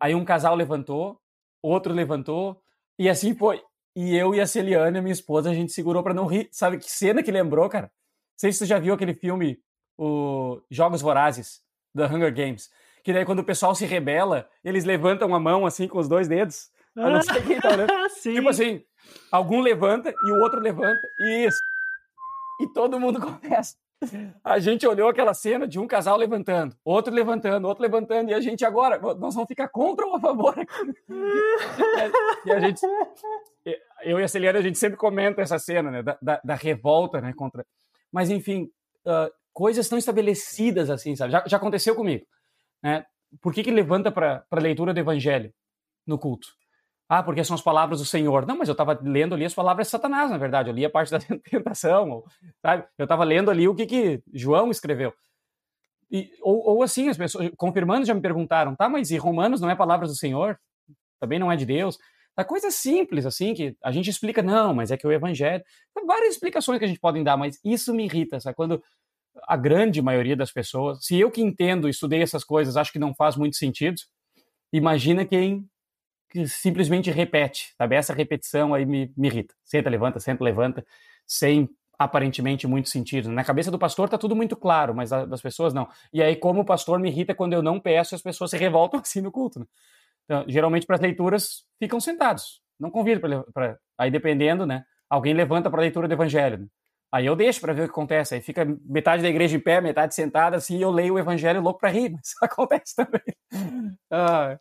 Aí um casal levantou, outro levantou, e assim foi. E eu e a Celiane, minha esposa, a gente segurou para não rir. Sabe que cena que lembrou, cara? Não sei se você já viu aquele filme, o Jogos Vorazes, da Hunger Games. Que daí quando o pessoal se rebela, eles levantam a mão assim com os dois dedos. Eu não sei quem tá olhando. tipo assim, algum levanta e o outro levanta. E isso. E todo mundo começa. A gente olhou aquela cena de um casal levantando, outro levantando, outro levantando, e a gente agora, nós vamos ficar contra ou a favor? e a gente, eu e a Celiana, a gente sempre comenta essa cena, né, da, da, da revolta, né, contra... Mas, enfim, uh, coisas tão estabelecidas assim, sabe? Já, já aconteceu comigo, né? Por que que levanta para leitura do evangelho no culto? Ah, porque são as palavras do Senhor. Não, mas eu estava lendo ali as palavras de Satanás, na verdade. Eu li a parte da tentação, sabe? Eu estava lendo ali o que, que João escreveu. E, ou, ou assim, as pessoas, confirmando, já me perguntaram, tá, mas e Romanos não é palavras do Senhor? Também não é de Deus? Tá coisa simples, assim, que a gente explica, não, mas é que o Evangelho. Tem várias explicações que a gente pode dar, mas isso me irrita, sabe? Quando a grande maioria das pessoas, se eu que entendo, estudei essas coisas, acho que não faz muito sentido, imagina quem que simplesmente repete, sabe? Essa repetição aí me, me irrita. Senta, levanta, senta, levanta, sem aparentemente muito sentido. Na cabeça do pastor tá tudo muito claro, mas das pessoas não. E aí, como o pastor me irrita quando eu não peço, as pessoas se revoltam assim no culto. Né? Então, geralmente, para as leituras, ficam sentados. Não convido para. Aí, dependendo, né? Alguém levanta para a leitura do evangelho. Né? Aí eu deixo para ver o que acontece. Aí fica metade da igreja em pé, metade sentada, assim, eu leio o evangelho louco para rir. Mas acontece também. Ah,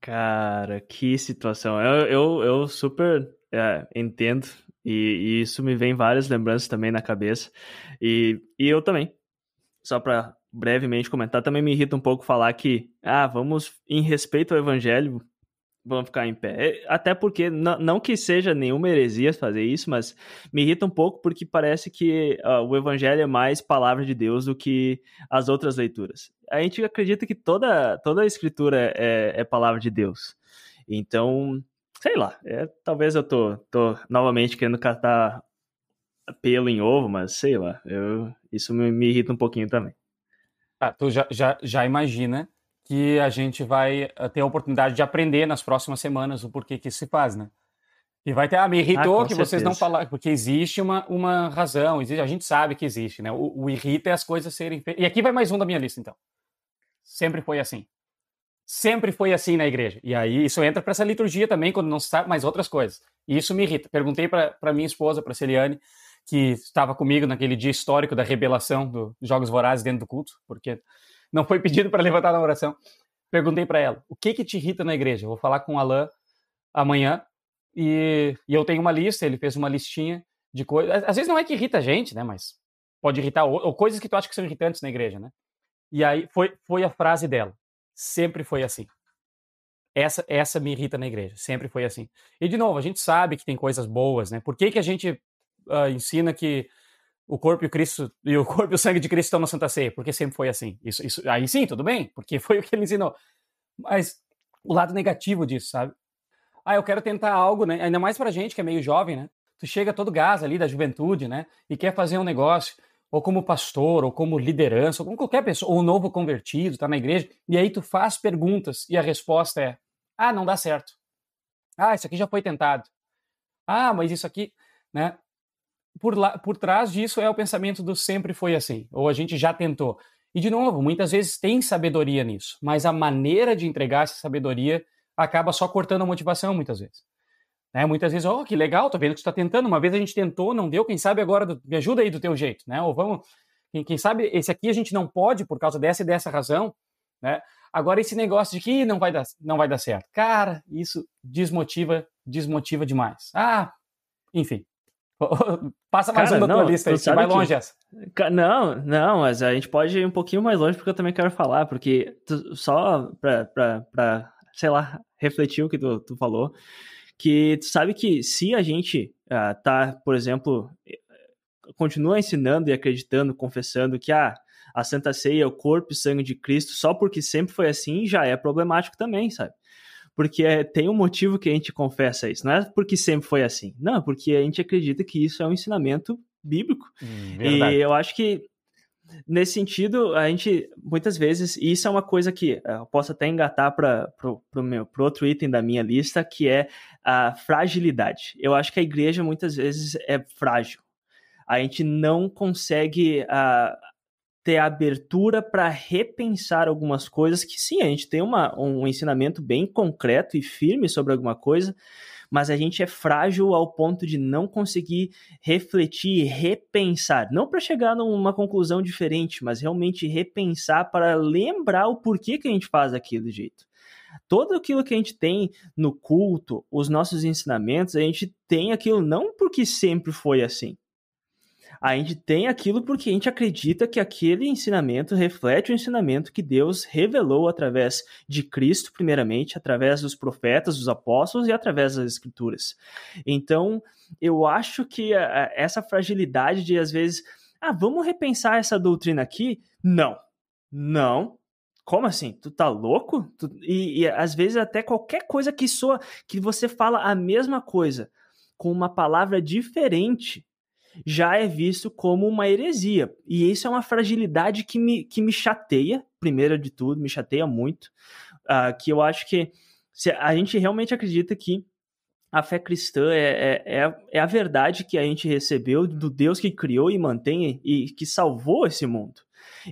Cara, que situação. Eu, eu, eu super é, entendo e, e, isso me vem várias lembranças também na cabeça. E, e eu também, só para brevemente comentar, também me irrita um pouco falar que, ah, vamos, em respeito ao evangelho, vão ficar em pé. É, até porque, não, que seja nenhuma heresia fazer isso, mas me irrita um pouco porque parece que uh, o evangelho é mais palavra de Deus do que as outras leituras. A gente acredita que toda, toda a escritura é, é palavra de Deus. Então, sei lá, é, talvez eu tô, tô novamente querendo catar pelo em ovo, mas sei lá, eu, isso me, me irrita um pouquinho também. Ah, tu já, já, já imagina que a gente vai eh, ter a oportunidade de aprender nas próximas semanas o porquê que isso se faz, né? E vai ter, ah, me irritou ah, que certeza. vocês não falaram, porque existe uma, uma razão, existe, a gente sabe que existe, né? O, o irrita é as coisas serem feitas. E aqui vai mais um da minha lista, então. Sempre foi assim. Sempre foi assim na igreja. E aí isso entra para essa liturgia também, quando não se sabe mais outras coisas. E isso me irrita. Perguntei para minha esposa, para Celiane, que estava comigo naquele dia histórico da revelação dos Jogos Vorazes dentro do culto, porque não foi pedido para levantar na oração. Perguntei para ela, o que que te irrita na igreja? Vou falar com o Alain amanhã e, e eu tenho uma lista, ele fez uma listinha de coisas. Às vezes não é que irrita a gente, né? Mas pode irritar, ou, ou coisas que tu acha que são irritantes na igreja, né? E aí foi, foi a frase dela. Sempre foi assim. Essa, essa me irrita na igreja. Sempre foi assim. E, de novo, a gente sabe que tem coisas boas, né? Por que, que a gente uh, ensina que o corpo e o Cristo e o corpo e o sangue de Cristo estão na Santa Ceia, porque sempre foi assim. Isso, isso, aí sim, tudo bem, porque foi o que ele ensinou. Mas o lado negativo disso, sabe? Ah, eu quero tentar algo, né? Ainda mais pra gente que é meio jovem, né? Tu chega todo gás ali da juventude, né? E quer fazer um negócio, ou como pastor, ou como liderança, ou como qualquer pessoa, ou um novo convertido, tá na igreja, e aí tu faz perguntas e a resposta é: "Ah, não dá certo". "Ah, isso aqui já foi tentado". "Ah, mas isso aqui", né? Por, lá, por trás disso é o pensamento do sempre foi assim, ou a gente já tentou. E, de novo, muitas vezes tem sabedoria nisso, mas a maneira de entregar essa sabedoria acaba só cortando a motivação, muitas vezes. Né? Muitas vezes, oh, que legal, tô vendo que tu está tentando. Uma vez a gente tentou, não deu, quem sabe agora me ajuda aí do teu jeito, né? Ou vamos, quem, quem sabe esse aqui a gente não pode por causa dessa e dessa razão, né? Agora, esse negócio de que não vai dar, não vai dar certo. Cara, isso desmotiva, desmotiva demais. Ah, enfim. Passa mais Cara, uma da tua lista aí, vai longe essa. Não, não, mas a gente pode ir um pouquinho mais longe porque eu também quero falar, porque tu, só pra, pra, pra, sei lá, refletir o que tu, tu falou, que tu sabe que se a gente uh, tá, por exemplo, continua ensinando e acreditando, confessando que ah, a Santa Ceia é o corpo e sangue de Cristo só porque sempre foi assim, já é problemático também, sabe? Porque é, tem um motivo que a gente confessa isso. Não é porque sempre foi assim. Não, é porque a gente acredita que isso é um ensinamento bíblico. Hum, e eu acho que nesse sentido, a gente muitas vezes, e isso é uma coisa que eu posso até engatar para o meu pro outro item da minha lista, que é a fragilidade. Eu acho que a igreja muitas vezes é frágil. A gente não consegue uh, ter abertura para repensar algumas coisas que sim, a gente tem uma, um ensinamento bem concreto e firme sobre alguma coisa, mas a gente é frágil ao ponto de não conseguir refletir e repensar, não para chegar numa conclusão diferente, mas realmente repensar para lembrar o porquê que a gente faz aquilo jeito. Todo aquilo que a gente tem no culto, os nossos ensinamentos, a gente tem aquilo não porque sempre foi assim, a gente tem aquilo porque a gente acredita que aquele ensinamento reflete o ensinamento que Deus revelou através de Cristo, primeiramente, através dos profetas, dos apóstolos e através das escrituras. Então, eu acho que essa fragilidade de, às vezes, ah, vamos repensar essa doutrina aqui? Não. Não, como assim? Tu tá louco? Tu... E, e, às vezes até qualquer coisa que soa, que você fala a mesma coisa com uma palavra diferente, já é visto como uma heresia. E isso é uma fragilidade que me, que me chateia, primeiro de tudo, me chateia muito, uh, que eu acho que se a gente realmente acredita que a fé cristã é, é, é, é a verdade que a gente recebeu do Deus que criou e mantém e que salvou esse mundo.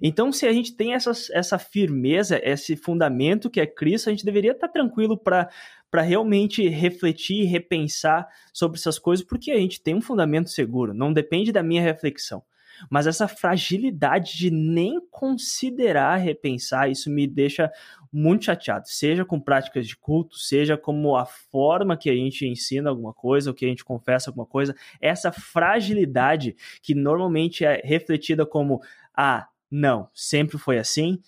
Então, se a gente tem essa, essa firmeza, esse fundamento que é Cristo, a gente deveria estar tranquilo para para realmente refletir e repensar sobre essas coisas, porque a gente tem um fundamento seguro, não depende da minha reflexão. Mas essa fragilidade de nem considerar repensar, isso me deixa muito chateado, seja com práticas de culto, seja como a forma que a gente ensina alguma coisa, ou que a gente confessa alguma coisa, essa fragilidade que normalmente é refletida como ah, não, sempre foi assim,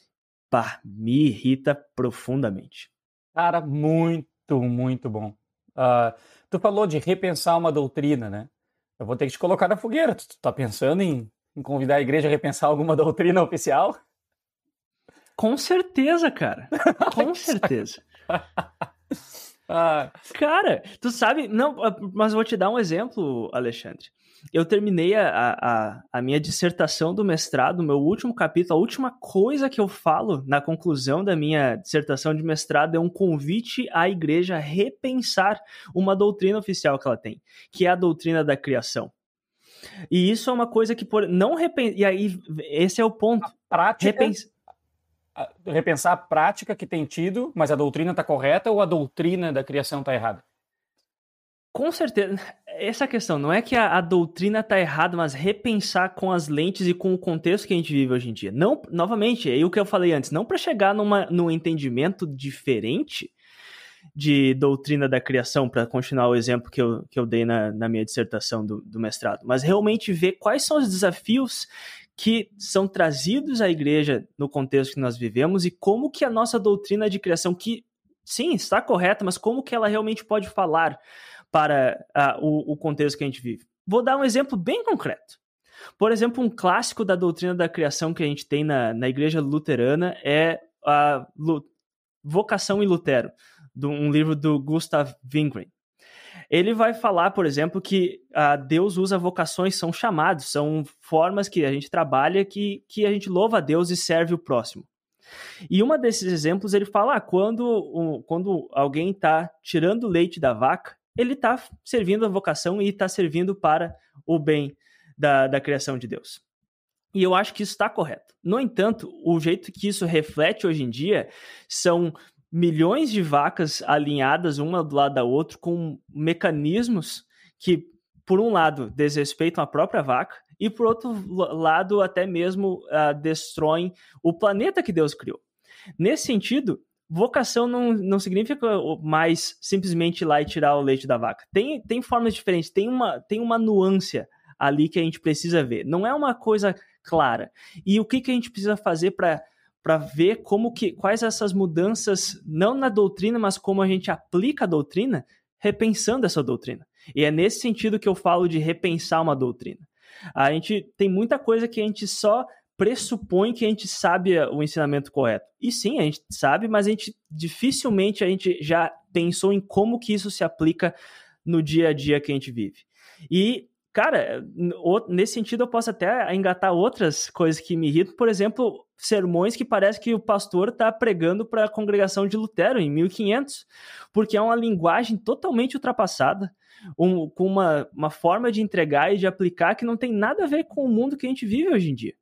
pá, me irrita profundamente. Cara, muito muito, bom. Uh, tu falou de repensar uma doutrina, né? Eu vou ter que te colocar na fogueira. Tu, tu tá pensando em, em convidar a igreja a repensar alguma doutrina oficial? Com certeza, cara. Com certeza. ah. Cara, tu sabe. Não, mas vou te dar um exemplo, Alexandre eu terminei a, a, a, minha dissertação do mestrado, meu último capítulo, a última coisa que eu falo na conclusão da minha dissertação de mestrado é um convite à igreja a repensar uma doutrina oficial que ela tem, que é a doutrina da criação. E isso é uma coisa que por não repensar. E aí, esse é o ponto. A prática. Repens... Repensar a prática que tem tido, mas a doutrina está correta ou a doutrina da criação está errada? Com certeza. Essa questão não é que a, a doutrina está errada, mas repensar com as lentes e com o contexto que a gente vive hoje em dia. Não, novamente, é o que eu falei antes, não para chegar numa, num entendimento diferente de doutrina da criação, para continuar o exemplo que eu, que eu dei na, na minha dissertação do, do mestrado, mas realmente ver quais são os desafios que são trazidos à igreja no contexto que nós vivemos e como que a nossa doutrina de criação, que sim, está correta, mas como que ela realmente pode falar para uh, o, o contexto que a gente vive. Vou dar um exemplo bem concreto. Por exemplo, um clássico da doutrina da criação que a gente tem na, na igreja luterana é a Vocação em Lutero, do, um livro do Gustav Wingren. Ele vai falar, por exemplo, que uh, Deus usa vocações, são chamados, são formas que a gente trabalha que, que a gente louva a Deus e serve o próximo. E uma desses exemplos ele fala ah, quando, um, quando alguém está tirando leite da vaca, ele está servindo a vocação e está servindo para o bem da, da criação de Deus. E eu acho que isso está correto. No entanto, o jeito que isso reflete hoje em dia são milhões de vacas alinhadas uma do lado da outra com mecanismos que, por um lado, desrespeitam a própria vaca e, por outro lado, até mesmo uh, destroem o planeta que Deus criou. Nesse sentido, vocação não, não significa mais simplesmente ir lá e tirar o leite da vaca. Tem, tem formas diferentes, tem uma, tem uma nuance ali que a gente precisa ver. Não é uma coisa clara. E o que, que a gente precisa fazer para para ver como que quais essas mudanças não na doutrina, mas como a gente aplica a doutrina, repensando essa doutrina. E é nesse sentido que eu falo de repensar uma doutrina. A gente tem muita coisa que a gente só pressupõe que a gente sabe o ensinamento correto. E sim, a gente sabe, mas a gente dificilmente a gente já pensou em como que isso se aplica no dia a dia que a gente vive. E cara, nesse sentido eu posso até engatar outras coisas que me irritam, por exemplo, sermões que parece que o pastor está pregando para a congregação de Lutero em 1500, porque é uma linguagem totalmente ultrapassada, um, com uma, uma forma de entregar e de aplicar que não tem nada a ver com o mundo que a gente vive hoje em dia.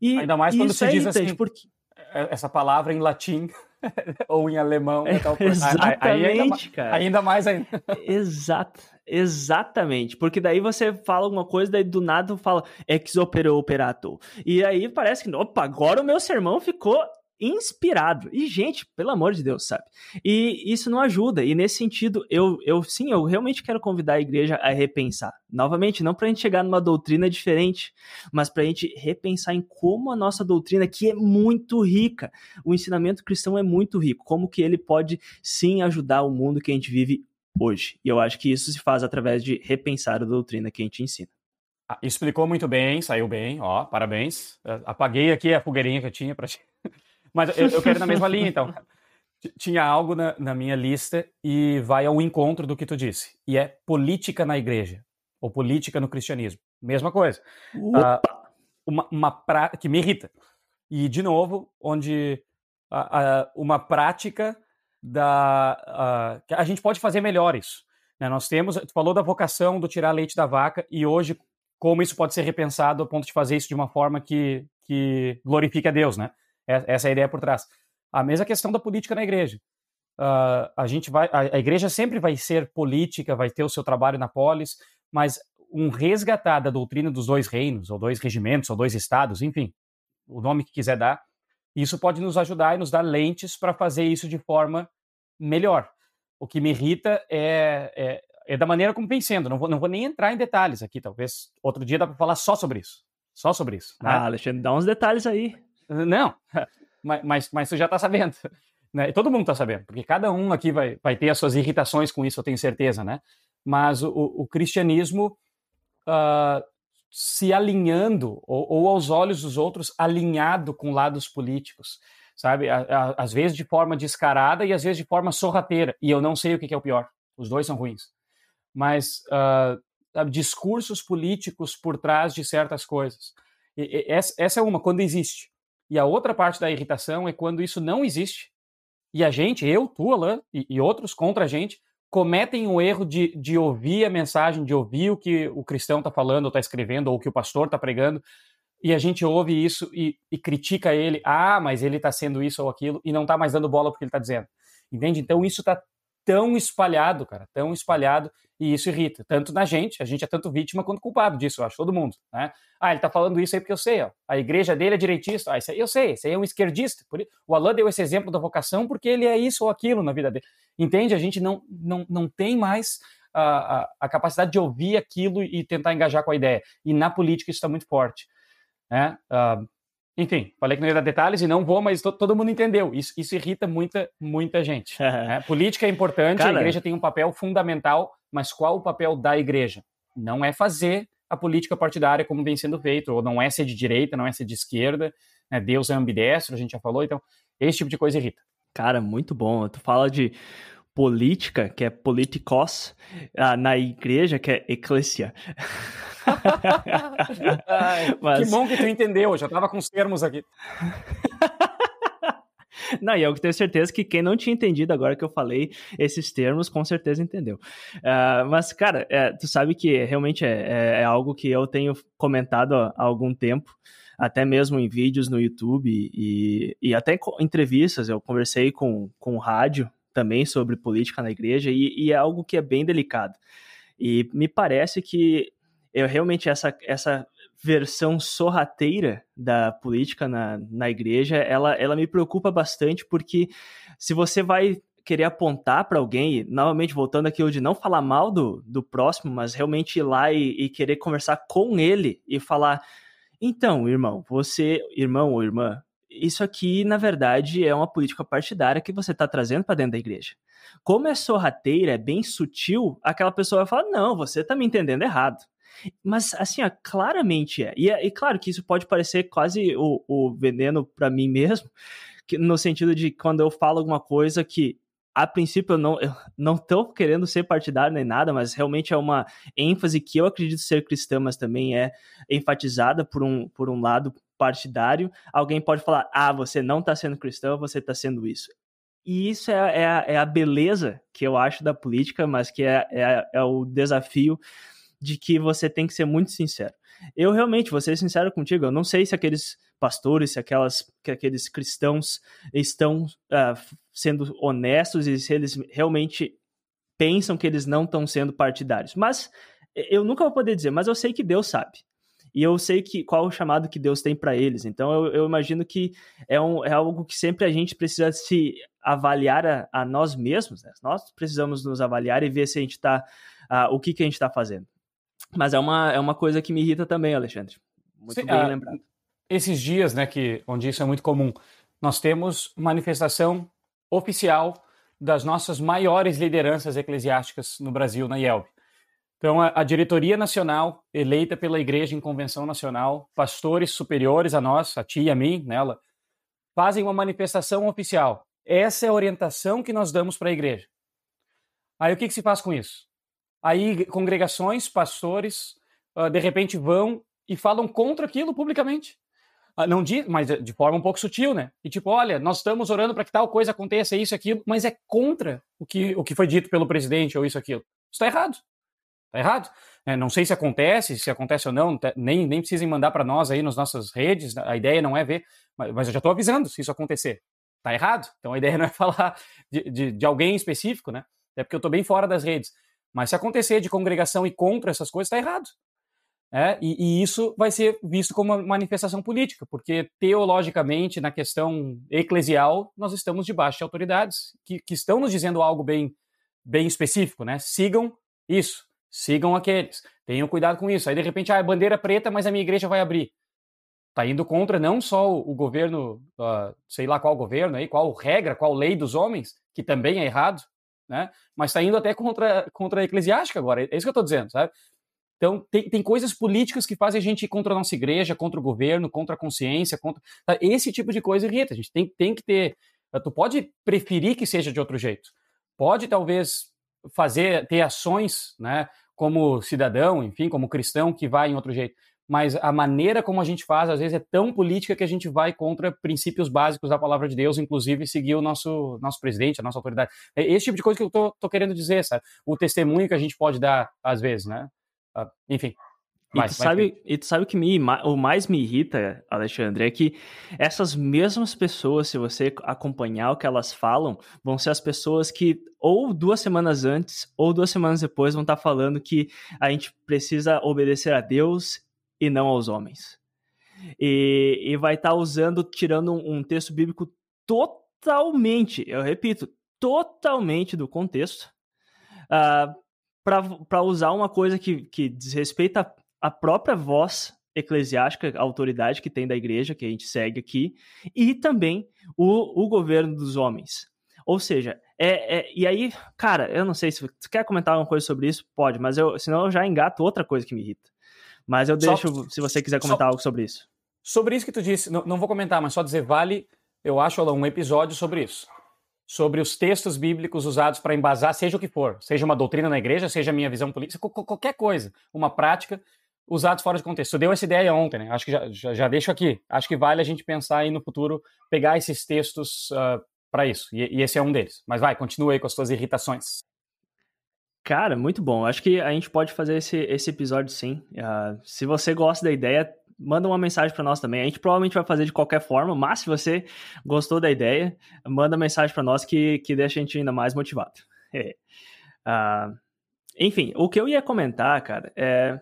E, Ainda mais quando se é diz assim, porque... É, essa palavra em latim ou em alemão. É, tal exatamente, aí, ainda, cara. Ainda mais ainda. Exato, exatamente. Porque daí você fala alguma coisa, daí do nada fala ex opere operato. E aí parece que, opa, agora o meu sermão ficou inspirado. E, gente, pelo amor de Deus, sabe? E isso não ajuda. E nesse sentido, eu, eu sim, eu realmente quero convidar a igreja a repensar. Novamente, não para a gente chegar numa doutrina diferente, mas para a gente repensar em como a nossa doutrina, que é muito rica, o ensinamento cristão é muito rico, como que ele pode sim ajudar o mundo que a gente vive hoje. E eu acho que isso se faz através de repensar a doutrina que a gente ensina. Ah, explicou muito bem, saiu bem, ó, parabéns. Apaguei aqui a fogueirinha que eu tinha para Mas eu, eu quero na mesma linha, então. Tinha algo na, na, minha lista e vai ao encontro do que tu disse. E é política na igreja, ou política no cristianismo. Mesma coisa. Uh, uma, uma pra... que me irrita. E, de novo, onde uma prática da. que a gente pode fazer melhor isso. Né? Nós temos. Tu falou da vocação do tirar leite da vaca, e hoje, como isso pode ser repensado a ponto de fazer isso de uma forma que, que glorifique a Deus, né? Essa é a ideia por trás. A mesma questão da política na igreja. Uh, a gente vai, a, a, igreja sempre vai ser política, vai ter o seu trabalho na polis, mas um resgatar da doutrina dos dois reinos, ou dois regimentos, ou dois estados, enfim, o nome que quiser dar, isso pode nos ajudar e nos dar lentes para fazer isso de forma melhor. O que me irrita é, é, é da maneira como vem sendo. Não vou, não vou nem entrar em detalhes aqui, talvez outro dia dá para falar só sobre isso. Só sobre isso. Né? Ah, Alexandre, dá uns detalhes aí. Não, mas, mas, mas tu já está sabendo. Né? Todo mundo está sabendo, porque cada um aqui vai, vai ter as suas irritações com isso, eu tenho certeza, né? Mas o, o cristianismo uh, se alinhando, ou, ou, aos olhos dos outros, alinhado com lados políticos, sabe? Às vezes de forma descarada e às vezes de forma sorrateira. E eu não sei o que, que é o pior. Os dois são ruins. Mas uh, discursos políticos por trás de certas coisas. E, e, essa é uma, quando existe. E a outra parte da irritação é quando isso não existe e a gente, eu, tu, Alan, e, e outros contra a gente, cometem o erro de, de ouvir a mensagem, de ouvir o que o cristão está falando, ou está escrevendo, ou o que o pastor está pregando, e a gente ouve isso e, e critica ele, ah, mas ele está sendo isso ou aquilo, e não está mais dando bola porque ele está dizendo. Entende? Então isso está tão espalhado, cara, tão espalhado, e isso irrita, tanto na gente, a gente é tanto vítima quanto culpado disso, eu acho, todo mundo, né? Ah, ele tá falando isso aí porque eu sei, ó, a igreja dele é direitista, ah, isso aí eu sei, esse aí é um esquerdista, o Alain deu esse exemplo da vocação porque ele é isso ou aquilo na vida dele, entende? A gente não, não, não tem mais a, a, a capacidade de ouvir aquilo e tentar engajar com a ideia, e na política isso está muito forte, né? Uh, enfim, falei que não ia dar detalhes e não vou, mas todo mundo entendeu. Isso, isso irrita muita, muita gente. né? Política é importante, Cara... a igreja tem um papel fundamental, mas qual o papel da igreja? Não é fazer a política partidária como vem sendo feito, ou não é ser de direita, não é ser de esquerda, né? Deus é ambidestro, a gente já falou, então esse tipo de coisa irrita. Cara, muito bom. Tu fala de política, que é politikos, ah, na igreja, que é eclesia. Mas... Que bom que tu entendeu, já tava com os termos aqui. Não, e eu tenho certeza que quem não tinha entendido agora que eu falei esses termos, com certeza entendeu. Uh, mas, cara, é, tu sabe que realmente é, é, é, algo que eu tenho comentado há, algum tempo, até mesmo em vídeos no YouTube e, e até entrevistas. Eu conversei com, com rádio também sobre política na igreja e, e é algo que é bem delicado. E me parece que eu realmente essa, essa versão sorrateira da política na, na igreja, ela, ela me preocupa bastante porque se você vai querer apontar para alguém, novamente voltando aqui de não falar mal do, do próximo, mas realmente ir lá e, e querer conversar com ele e falar: então, irmão, você, irmão ou irmã, isso aqui, na verdade, é uma política partidária que você está trazendo para dentro da igreja. Como é sorrateira, é bem sutil, aquela pessoa vai falar: não, você está me entendendo errado. Mas, assim, ó, claramente é. E, é, e claro que isso pode parecer quase o, o veneno para mim mesmo, que, no sentido de quando eu falo alguma coisa que a princípio eu não, não tô querendo ser partidário nem nada, mas realmente é uma ênfase que eu acredito ser cristã, mas também é enfatizada por um, por um lado partidário. Alguém pode falar, ah, você não está sendo cristão, você está sendo isso. E isso é, é, a, é, a, beleza que eu acho da política, mas que é, é, é o desafio de que você tem que ser muito sincero. Eu realmente, vou ser sincero contigo, eu não sei se aqueles pastores, se aquelas, que aqueles cristãos estão uh, sendo honestos e se eles realmente pensam que eles não estão sendo partidários. Mas eu nunca vou poder dizer, mas eu sei que Deus sabe. E eu sei que qual o chamado que Deus tem para eles. Então eu, eu, imagino que é, um, é algo que sempre a gente precisa se avaliar a, a nós mesmos. Né? Nós precisamos nos avaliar e ver se a gente está. Uh, ah, o que, que a gente está fazendo. Mas é uma, é uma coisa que me irrita também, Alexandre. Muito Sim, bem uh, lembrado esses dias, né, que, onde isso é muito comum, nós temos manifestação oficial das nossas maiores lideranças eclesiásticas no Brasil, na IELB. Então, a, a, diretoria nacional, eleita pela igreja em convenção nacional, pastores superiores a nós, a ti e a mim, nela, fazem uma manifestação oficial. Essa é a orientação que nós damos para a igreja. Aí, o que, que, se faz com isso? Aí, congregações, pastores, uh, de repente vão e falam contra aquilo publicamente. Ah, não diz, mas de forma um pouco sutil, né? E tipo, olha, nós estamos orando para que tal coisa aconteça, isso, aquilo, mas é contra o que, o que foi dito pelo presidente ou isso, aquilo. Isso está errado. Está errado. É, não sei se acontece, se acontece ou não, nem, nem precisem mandar para nós aí nas nossas redes, a ideia não é ver, mas, mas eu já estou avisando se isso acontecer. Está errado. Então a ideia não é falar de, de, de alguém específico, né? É porque eu estou bem fora das redes. Mas se acontecer de congregação e contra essas coisas, está errado. É, e, e, isso vai ser visto como uma manifestação política, porque teologicamente, na questão eclesial, nós estamos debaixo de autoridades que, que estão nos dizendo algo bem, bem específico, né? Sigam isso, sigam aqueles, tenham cuidado com isso. Aí, de repente, ah, é bandeira preta, mas a minha igreja vai abrir. Está indo contra não só o, o governo, uh, sei lá qual governo aí, qual regra, qual lei dos homens, que também é errado, né? Mas está indo até contra, contra a eclesiástica agora. É isso que eu estou dizendo, sabe? Então, tem, tem coisas políticas que fazem a gente ir contra a nossa igreja, contra o governo, contra a consciência, contra. Tá? Esse tipo de coisa irrita. A gente tem, tem que ter. Tu pode preferir que seja de outro jeito. Pode, talvez, fazer, ter ações, né, como cidadão, enfim, como cristão, que vai em outro jeito. Mas a maneira como a gente faz, às vezes, é tão política que a gente vai contra princípios básicos da palavra de Deus, inclusive seguir o nosso, nosso presidente, a nossa autoridade. É esse tipo de coisa que eu tô, tô querendo dizer, sabe? O testemunho que a gente pode dar, às vezes, né? Uh, enfim. E, tu sabe, e tu sabe o que me, o mais me irrita, Alexandre, é que essas mesmas pessoas, se você acompanhar o que elas falam, vão ser as pessoas que ou duas semanas antes ou duas semanas depois vão estar tá falando que a gente precisa obedecer a Deus e não aos homens. E, e vai estar tá usando, tirando um, um texto bíblico totalmente, eu repito, totalmente do contexto, uh, para usar uma coisa que, que desrespeita a própria voz eclesiástica, a autoridade que tem da igreja, que a gente segue aqui, e também o, o governo dos homens. Ou seja, é, é, e aí, cara, eu não sei se você quer comentar alguma coisa sobre isso, pode, mas eu, senão eu já engato outra coisa que me irrita. Mas eu deixo, só, se você quiser comentar só, algo sobre isso. Sobre isso que tu disse, não, não vou comentar, mas só dizer, vale, eu acho, um episódio sobre isso sobre os textos bíblicos usados para embasar, seja o que for, seja uma doutrina na igreja, seja a minha visão política, qualquer coisa, uma prática, usados fora de contexto. Eu dei essa ideia ontem, né? Acho que já, já, já, deixo aqui. Acho que vale a gente pensar aí no futuro, pegar esses textos uh, para isso. E, e, esse é um deles. Mas vai, continua aí com as suas irritações. Cara, muito bom. Acho que a gente pode fazer esse, esse episódio sim. Uh, se você gosta da ideia, manda uma mensagem para nós também. A gente provavelmente vai fazer de qualquer forma, mas se você gostou da ideia, manda mensagem para nós que, que deixa a gente ainda mais motivado. É. Uh, enfim, o que eu ia comentar, cara, é.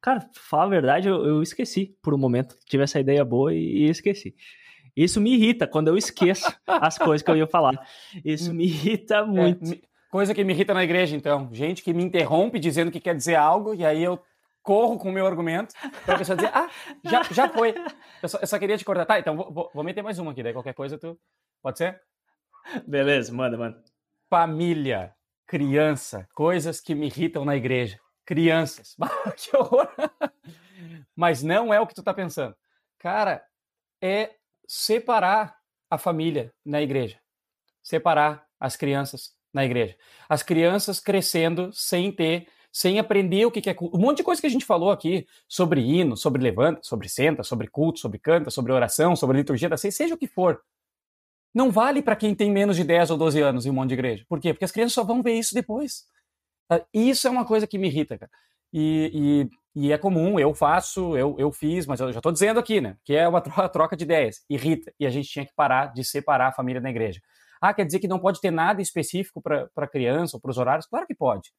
Cara, falar a verdade, eu, eu, esqueci por um momento. Tive essa ideia boa e, e esqueci. Isso me irrita quando eu esqueço as coisas que eu ia falar. Isso me irrita é, muito. É, coisa que me irrita na igreja, então. Gente que me interrompe dizendo que quer dizer algo e aí eu corro com o meu argumento para a pessoa dizer, ah, já, já foi. Eu só, eu só, queria te cortar. Tá, então vou, vou meter mais uma aqui, daí qualquer coisa tu... Pode ser? Beleza, manda, manda. Família, criança, coisas que me irritam na igreja. Crianças. que horror! Mas não é o que tu tá pensando. Cara, é separar a família na igreja. Separar as crianças na igreja. As crianças crescendo sem ter sem aprender o que é culto. Um monte de coisa que a gente falou aqui sobre hino, sobre levanta, sobre senta, sobre culto, sobre canta, sobre oração, sobre liturgia da seja o que for. Não vale para quem tem menos de 10 ou 12 anos em um monte de igreja. Por quê? Porque as crianças só vão ver isso depois. Ah, isso é uma coisa que me irrita, cara. E, e, e é comum, eu faço, eu, eu fiz, mas eu já estou dizendo aqui, né? Que é uma troca de ideias. Irrita. E a gente tinha que parar de separar a família da igreja. Ah, quer dizer que não pode ter nada específico para criança ou para os horários? Claro que pode.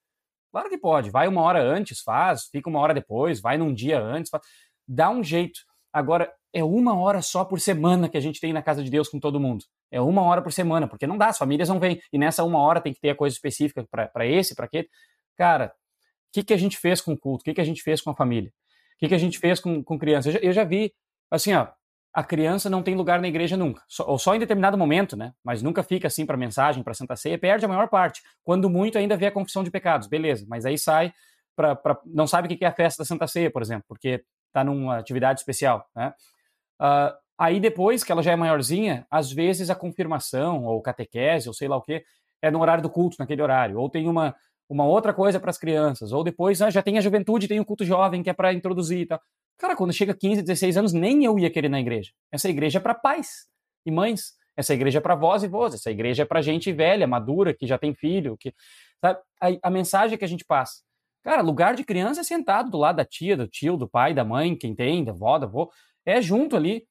Claro que pode. Vai uma hora antes, faz, fica uma hora depois, vai num dia antes, faz. dá um jeito. Agora, é uma hora só por semana que a gente tem na casa de Deus com todo mundo. É uma hora por semana, porque não dá, as famílias não vêm. E nessa uma hora tem que ter a coisa específica para esse, para aquele. Cara, o que, que a gente fez com o culto? O que, que a gente fez com a família? O que, que a gente fez com, com criança? Eu já, eu já vi, assim, ó, a criança não tem lugar na igreja nunca, só, ou só em determinado momento, né? Mas nunca fica assim para mensagem, para Santa Ceia, perde a maior parte. Quando muito, ainda vê a confissão de pecados, beleza, mas aí sai para. Não sabe o que é a festa da Santa Ceia, por exemplo, porque está numa atividade especial, né? Uh, aí depois que ela já é maiorzinha, às vezes a confirmação, ou catequese, ou sei lá o que, é no horário do culto, naquele horário, ou tem uma, uma outra coisa para as crianças, ou depois ah, já tem a juventude, tem o culto jovem que é para introduzir tal. Cara, quando chega 15, 16 anos, nem eu ia querer na igreja. Essa igreja é para pais e mães. Essa igreja é para vós e vós. Essa igreja é para gente velha, madura, que já tem filho. Que, sabe? A, a, mensagem que a gente passa. Cara, lugar de criança é sentado do lado da tia, do tio, do pai, da mãe, quem tem, da avó, da avó. É junto ali.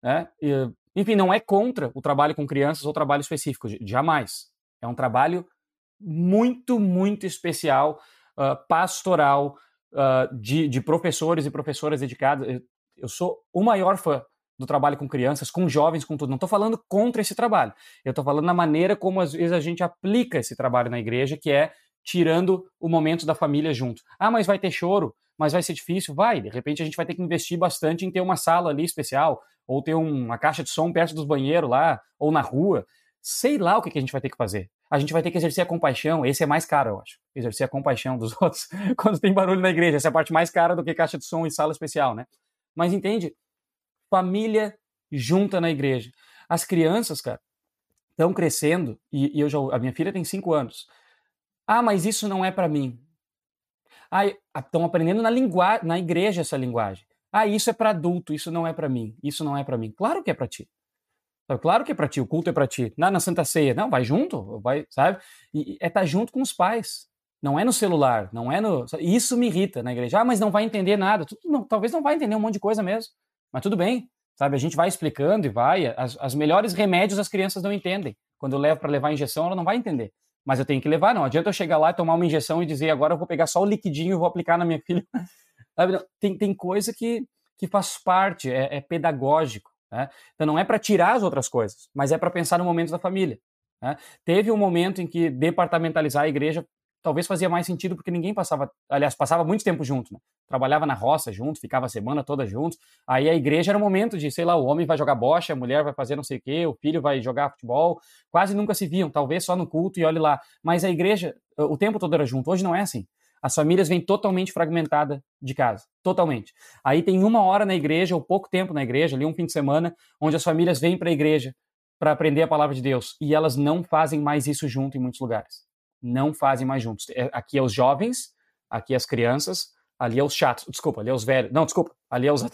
Né? E, enfim, não é contra o trabalho com crianças ou trabalho específico. Jamais. É um trabalho muito, muito especial, uh, pastoral, uh, de, de, professores e professoras dedicadas. Eu, eu sou o maior fã do trabalho com crianças, com jovens, com tudo. Não estou falando contra esse trabalho. Eu estou falando na maneira como às vezes a gente aplica esse trabalho na igreja, que é tirando o momento da família junto. Ah, mas vai ter choro, mas vai ser difícil? Vai. De repente a gente vai ter que investir bastante em ter uma sala ali especial, ou ter uma caixa de som perto dos banheiros lá, ou na rua. Sei lá o que a gente vai ter que fazer a gente vai ter que exercer a compaixão. Esse é mais caro, eu acho. Exercer a compaixão dos outros quando tem barulho na igreja. Essa é a parte mais cara do que caixa de som e sala especial, né? Mas entende? Família junta na igreja. As crianças, cara, estão crescendo e, e, eu já, a minha filha tem cinco anos. Ah, mas isso não é para mim. Ah, estão aprendendo na linguagem, na igreja essa linguagem. Ah, isso é para adulto, isso não é para mim. Isso não é para mim. Claro que é para ti. Claro que é para ti, o culto é para ti. Na, na Santa Ceia, não, vai junto, vai, sabe? E é estar tá junto com os pais. Não é no celular, não é no. Isso me irrita na igreja. Ah, mas não vai entender nada. Não, talvez não vai entender um monte de coisa mesmo. Mas tudo bem, sabe? A gente vai explicando e vai. As, as melhores remédios as crianças não entendem. Quando eu levo para levar a injeção, ela não vai entender. Mas eu tenho que levar, não. Adianta eu chegar lá e tomar uma injeção e dizer agora eu vou pegar só o liquidinho e vou aplicar na minha filha. Tem, tem coisa que, que faz parte, é, é pedagógico. Né? Então não é para tirar as outras coisas, mas é para pensar no momento da família. Né? Teve um momento em que departamentalizar a igreja talvez fazia mais sentido porque ninguém passava, aliás, passava muito tempo junto, né? trabalhava na roça junto, ficava a semana toda junto. Aí a igreja era o momento de, sei lá, o homem vai jogar bocha, a mulher vai fazer não sei o quê, o filho vai jogar futebol. Quase nunca se viam, talvez só no culto e olhe lá. Mas a igreja, o tempo todo era junto. Hoje não é assim. As famílias vêm totalmente fragmentadas de casa, totalmente. Aí tem uma hora na igreja, ou pouco tempo na igreja, ali um fim de semana, onde as famílias vêm para a igreja para aprender a palavra de Deus. E elas não fazem mais isso junto em muitos lugares. Não fazem mais juntos. É, aqui é os jovens, aqui é as crianças, ali é os chatos. Desculpa, ali é os velhos. Não, desculpa, ali é os.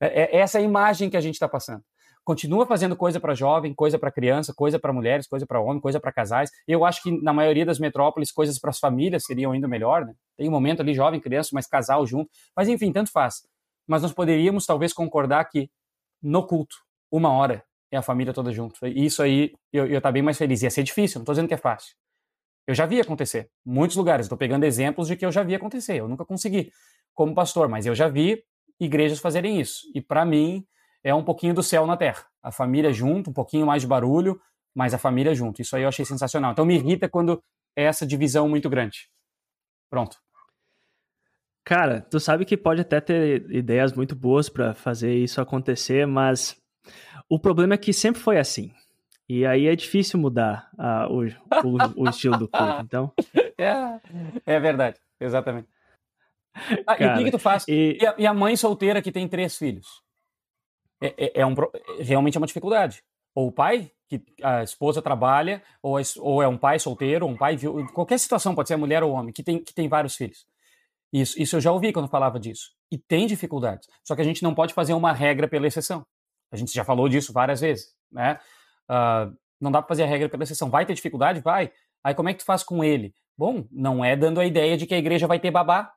É, é essa é a imagem que a gente está passando continua fazendo coisa para jovem, coisa para criança, coisa para mulheres, coisa para homem, coisa para casais. Eu acho que na maioria das metrópoles coisas para as famílias seriam ainda melhor, né? Tem um momento ali jovem, criança, mas casal junto. Mas enfim, tanto faz. Mas nós poderíamos talvez concordar que no culto, uma hora é a família toda junto. E isso aí eu, eu tá bem mais feliz. Ia ser difícil, não estou dizendo que é fácil. Eu já vi acontecer. Muitos lugares. Estou pegando exemplos de que eu já vi acontecer. Eu nunca consegui. como pastor, mas eu já vi igrejas fazerem isso. E para mim é um pouquinho do céu na terra. A família junto, um pouquinho mais de barulho, mas a família junto. Isso aí eu achei sensacional. Então me irrita quando é essa divisão muito grande. Pronto. Cara, tu sabe que pode até ter ideias muito boas para fazer isso acontecer, mas o problema é que sempre foi assim. E aí é difícil mudar uh, o, o, o, estilo do culto. Então. É, é verdade, exatamente. Ah, Cara, e o que, que tu faz? E... E, a, e... a, mãe solteira que tem três filhos? É, é, é um, realmente é uma dificuldade. Ou o pai, que a esposa trabalha, ou, a, ou é um pai solteiro, ou um pai. Qualquer situação, pode ser a mulher ou o homem, que tem, que tem vários filhos. Isso, isso eu já ouvi quando falava disso. E tem dificuldades. Só que a gente não pode fazer uma regra pela exceção. A gente já falou disso várias vezes, né? Uh, não dá para fazer a regra pela exceção. Vai ter dificuldade? Vai. Aí como é que tu faz com ele? Bom, não é dando a ideia de que a igreja vai ter babá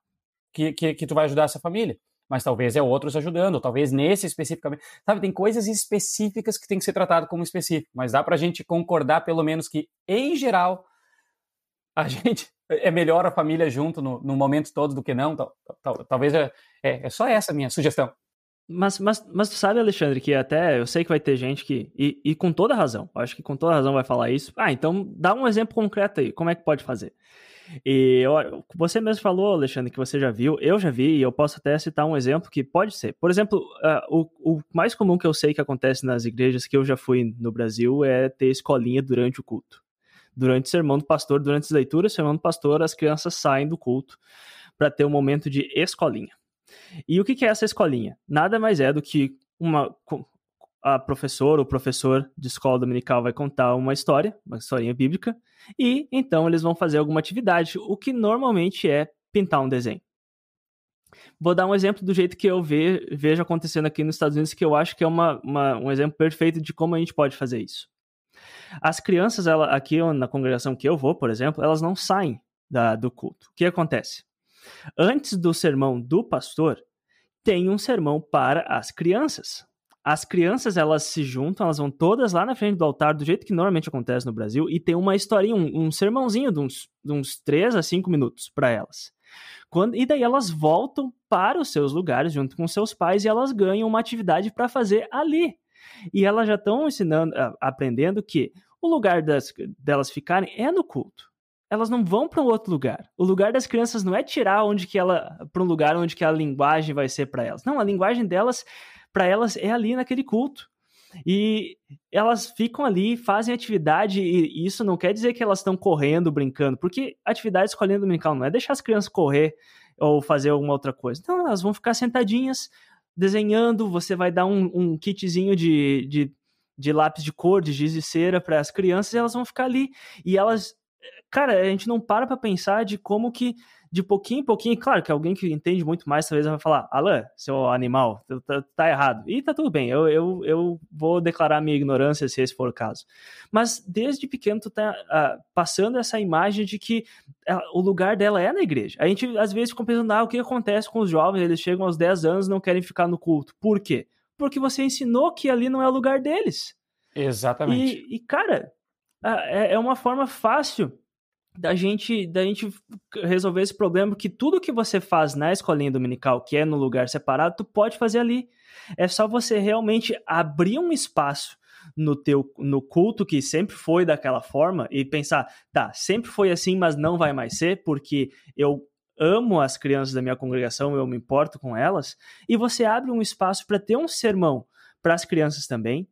que, que, que tu vai ajudar essa família. Mas talvez é outros ajudando, talvez nesse especificamente. Sabe, tem coisas específicas que tem que ser tratado como específico, mas dá para a gente concordar, pelo menos, que, em geral, a gente é melhor a família junto no, no momento todo do que não. Tal, tal, talvez é, é, é só essa a minha sugestão. Mas, mas, mas tu sabe, Alexandre, que até eu sei que vai ter gente que. E, e com toda razão, acho que com toda razão vai falar isso. Ah, então dá um exemplo concreto aí, como é que pode fazer? E eu, você mesmo falou, Alexandre, que você já viu, eu já vi, e eu posso até citar um exemplo que pode ser. Por exemplo, uh, o, o mais comum que eu sei que acontece nas igrejas que eu já fui no Brasil é ter escolinha durante o culto. Durante o sermão do pastor, durante as leituras, sermão do pastor, as crianças saem do culto para ter um momento de escolinha. E o que é essa escolinha? Nada mais é do que uma a professora ou professor de escola dominical vai contar uma história, uma historinha bíblica, e então eles vão fazer alguma atividade, o que normalmente é pintar um desenho. Vou dar um exemplo do jeito que eu ve, vejo acontecendo aqui nos Estados Unidos, que eu acho que é uma, uma, um exemplo perfeito de como a gente pode fazer isso. As crianças, ela, aqui na congregação que eu vou, por exemplo, elas não saem da, do culto. O que acontece? Antes do sermão do pastor, tem um sermão para as crianças. As crianças, elas se juntam, elas vão todas lá na frente do altar, do jeito que normalmente acontece no Brasil, e tem uma historinha, um, um sermãozinho de uns, de uns 3 a 5 minutos para elas. Quando, e daí elas voltam para os seus lugares junto com seus pais e elas ganham uma atividade para fazer ali. E elas já estão ensinando, aprendendo que o lugar das, delas ficarem é no culto elas não vão para um outro lugar. O lugar das crianças não é tirar onde que ela para um lugar onde que a linguagem vai ser para elas. Não, a linguagem delas para elas é ali naquele culto. E elas ficam ali, fazem atividade, e isso não quer dizer que elas estão correndo, brincando, porque atividade escolhendo dominical não é deixar as crianças correr ou fazer alguma outra coisa. Então, elas vão ficar sentadinhas, desenhando, você vai dar um, um kitzinho de, de, de lápis de cor, de giz e cera para as crianças, e elas vão ficar ali. E elas cara, a gente não para pra pensar de como que, de pouquinho em pouquinho, claro que alguém que entende muito mais, talvez vai falar, Alan, seu animal, tá, tá, errado. E tá tudo bem, eu, eu, eu vou declarar minha ignorância se esse for o caso. Mas desde pequeno tu tá uh, passando essa imagem de que uh, o lugar dela é na igreja. A gente às vezes fica pensando, ah, o que acontece com os jovens, eles chegam aos 10 anos e não querem ficar no culto. Por quê? Porque você ensinou que ali não é o lugar deles. Exatamente. E, e cara, uh, é, é uma forma fácil da gente, da gente resolver esse problema, que tudo que você faz na escolinha dominical, que é no lugar separado, tu pode fazer ali. É só você realmente abrir um espaço no teu no culto que sempre foi daquela forma e pensar, tá, sempre foi assim, mas não vai mais ser, porque eu amo as crianças da minha congregação, eu me importo com elas, e você abre um espaço para ter um sermão para as crianças também,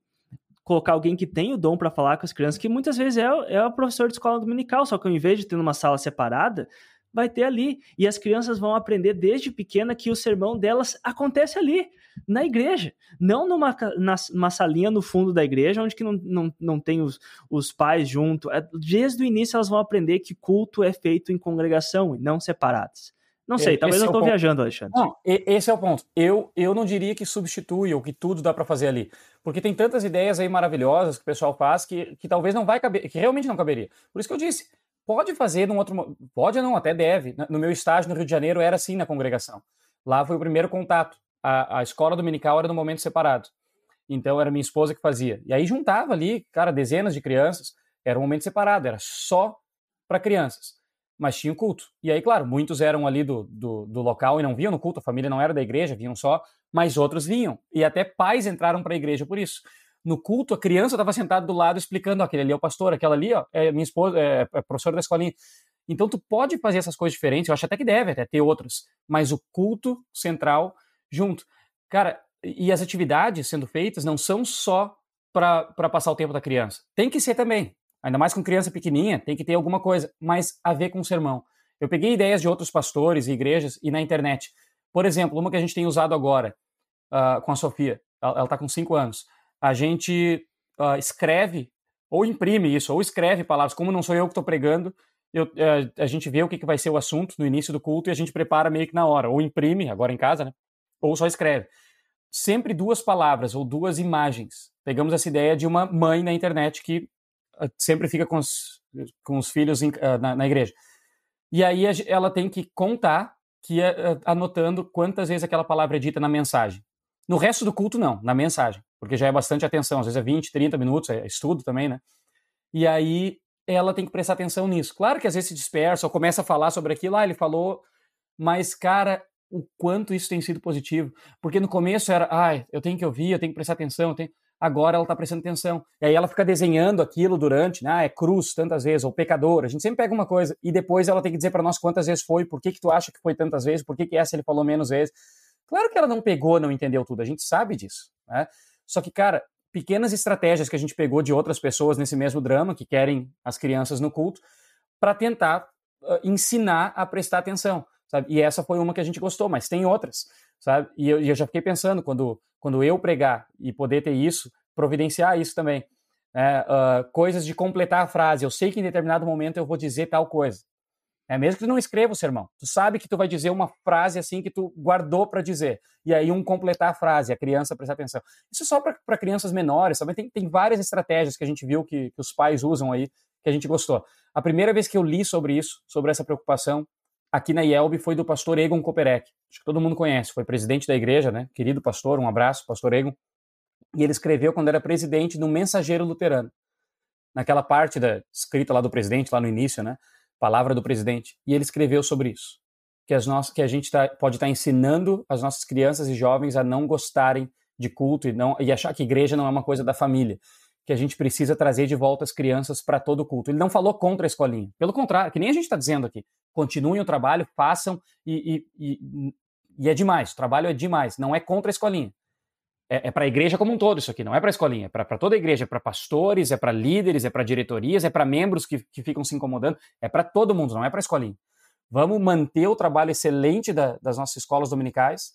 colocar alguém que tem o dom para falar com as crianças, que muitas vezes é, é o professor de escola dominical, só que ao invés de ter numa sala separada, vai ter ali. E as crianças vão aprender desde pequena que o sermão delas acontece ali, na igreja. Não numa, na, numa salinha no fundo da igreja, onde que não, não, não tem os, os pais junto. É, desde o início elas vão aprender que culto é feito em congregação e não separados. Não sei, talvez esse eu estou é viajando, Alexandre. Não, esse é o ponto. Eu, eu não diria que substitui ou que tudo dá para fazer ali. Porque tem tantas ideias aí maravilhosas que o pessoal faz que, que talvez não vai caber, que realmente não caberia. Por isso que eu disse, pode fazer num outro. Pode não, até deve. No meu estágio no Rio de Janeiro era assim na congregação. Lá foi o primeiro contato. A, a escola dominical era no momento separado. Então era minha esposa que fazia. E aí juntava ali, cara, dezenas de crianças. Era um momento separado, era só para crianças. Mas tinha o culto. E aí, claro, muitos eram ali do, do, do, local e não vinham no culto, a família não era da igreja, vinham só, mas outros vinham. E até pais entraram para a igreja por isso. No culto, a criança estava sentada do lado explicando: aquele ali é o pastor, aquela ali ó, é minha esposa, é, é professora da escolinha. Então, tu pode fazer essas coisas diferentes, eu acho até que deve até ter outras, mas o culto central junto. Cara, e as atividades sendo feitas não são só para passar o tempo da criança. Tem que ser também. Ainda mais com criança pequenininha, tem que ter alguma coisa, mas a ver com o sermão. Eu peguei ideias de outros pastores e igrejas e na internet. Por exemplo, uma que a gente tem usado agora uh, com a Sofia, ela está com cinco anos. A gente uh, escreve ou imprime isso, ou escreve palavras. Como não sou eu que estou pregando, eu, uh, a gente vê o que, que vai ser o assunto no início do culto e a gente prepara meio que na hora. Ou imprime, agora em casa, né? ou só escreve. Sempre duas palavras ou duas imagens. Pegamos essa ideia de uma mãe na internet que sempre fica com os, com os filhos em, uh, na, na, igreja. E aí ela tem que contar, que anotando quantas vezes aquela palavra é dita na mensagem. No resto do culto, não, na mensagem, porque já é bastante atenção, às vezes é 20, 30 minutos, é estudo também, né? E aí ela tem que prestar atenção nisso. Claro que às vezes se dispersa ou começa a falar sobre aquilo, ah, ele falou, mas, cara, o quanto isso tem sido positivo. Porque no começo era, ah, eu tenho que ouvir, eu tenho que prestar atenção, eu tenho agora ela está prestando atenção. E aí ela fica desenhando aquilo durante, né? Ah, é cruz tantas vezes, ou pecador. A gente sempre pega uma coisa e depois ela tem que dizer para nós quantas vezes foi, por que, que tu acha que foi tantas vezes, por que, que essa ele falou menos vezes. Claro que ela não pegou, não entendeu tudo, a gente sabe disso. Né? Só que, cara, pequenas estratégias que a gente pegou de outras pessoas nesse mesmo drama, que querem as crianças no culto, para tentar uh, ensinar a prestar atenção. Sabe? E essa foi uma que a gente gostou, mas tem outras sabe? E eu, e eu, já fiquei pensando, quando, quando eu pregar e poder ter isso, providenciar isso também. É, uh, coisas de completar a frase. Eu sei que em determinado momento eu vou dizer tal coisa. É mesmo que tu não escreva o sermão. Tu sabe que tu vai dizer uma frase assim que tu guardou para dizer. E aí um completar a frase, a criança prestar atenção. Isso só para crianças menores, também tem, tem várias estratégias que a gente viu que, que os pais usam aí, que a gente gostou. A primeira vez que eu li sobre isso, sobre essa preocupação, aqui na IELB foi do pastor Egon Koperek. Acho que todo mundo conhece, foi presidente da igreja, né? Querido pastor, um abraço, pastor Egon. E ele escreveu quando era presidente do Mensageiro Luterano. Naquela parte da escrita lá do presidente, lá no início, né? Palavra do presidente. E ele escreveu sobre isso. Que, as nossas, que a gente tá, pode estar tá ensinando as nossas crianças e jovens a não gostarem de culto e, não, e achar que igreja não é uma coisa da família que a gente precisa trazer de volta as crianças para todo o culto. Ele não falou contra a escolinha. Pelo contrário, que nem a gente está dizendo aqui. Continuem o trabalho, façam e, e, e, e, é demais. O trabalho é demais. Não é contra a escolinha. É, é para a igreja como um todo isso aqui, não é para a escolinha. É para toda a igreja. É para pastores, é para líderes, é para diretorias, é para membros que, que ficam se incomodando. É para todo mundo, não é para a escolinha. Vamos manter o trabalho excelente da, das nossas escolas dominicais,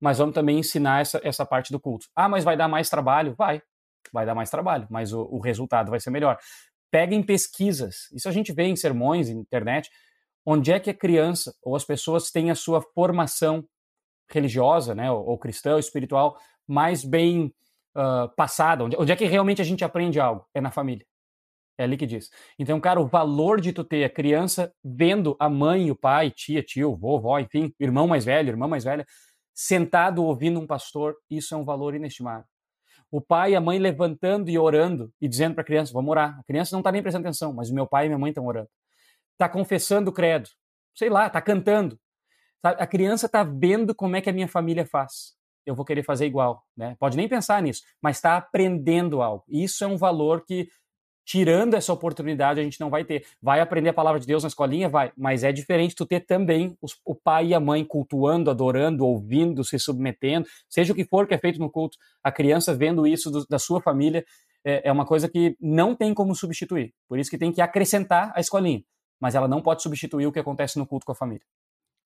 mas vamos também ensinar essa, essa parte do culto. Ah, mas vai dar mais trabalho? Vai vai dar mais trabalho, mas o, o resultado vai ser melhor. Peguem pesquisas, isso a gente vê em sermões, na internet, onde é que a criança ou as pessoas têm a sua formação religiosa, né, ou, ou cristã, ou espiritual, mais bem uh, passada, onde, onde é que realmente a gente aprende algo? É na família. É ali que diz. Então, cara, o valor de tu ter a criança vendo a mãe, o pai, tia, tio, vovó, enfim, irmão mais velho, irmã mais velha, sentado ouvindo um pastor, isso é um valor inestimável o pai e a mãe levantando e orando e dizendo para a criança: vamos orar. A criança não está nem prestando atenção, mas o meu pai e minha mãe estão orando. Está confessando o credo. Sei lá, está cantando. A criança está vendo como é que a minha família faz. Eu vou querer fazer igual. Né? Pode nem pensar nisso, mas está aprendendo algo. Isso é um valor que tirando essa oportunidade, a gente não vai ter. Vai aprender a palavra de Deus na escolinha? Vai. Mas é diferente tu ter também os, o pai e a mãe cultuando, adorando, ouvindo, se submetendo, seja o que for que é feito no culto, a criança vendo isso do, da sua família é, é uma coisa que não tem como substituir. Por isso que tem que acrescentar a escolinha. Mas ela não pode substituir o que acontece no culto com a família.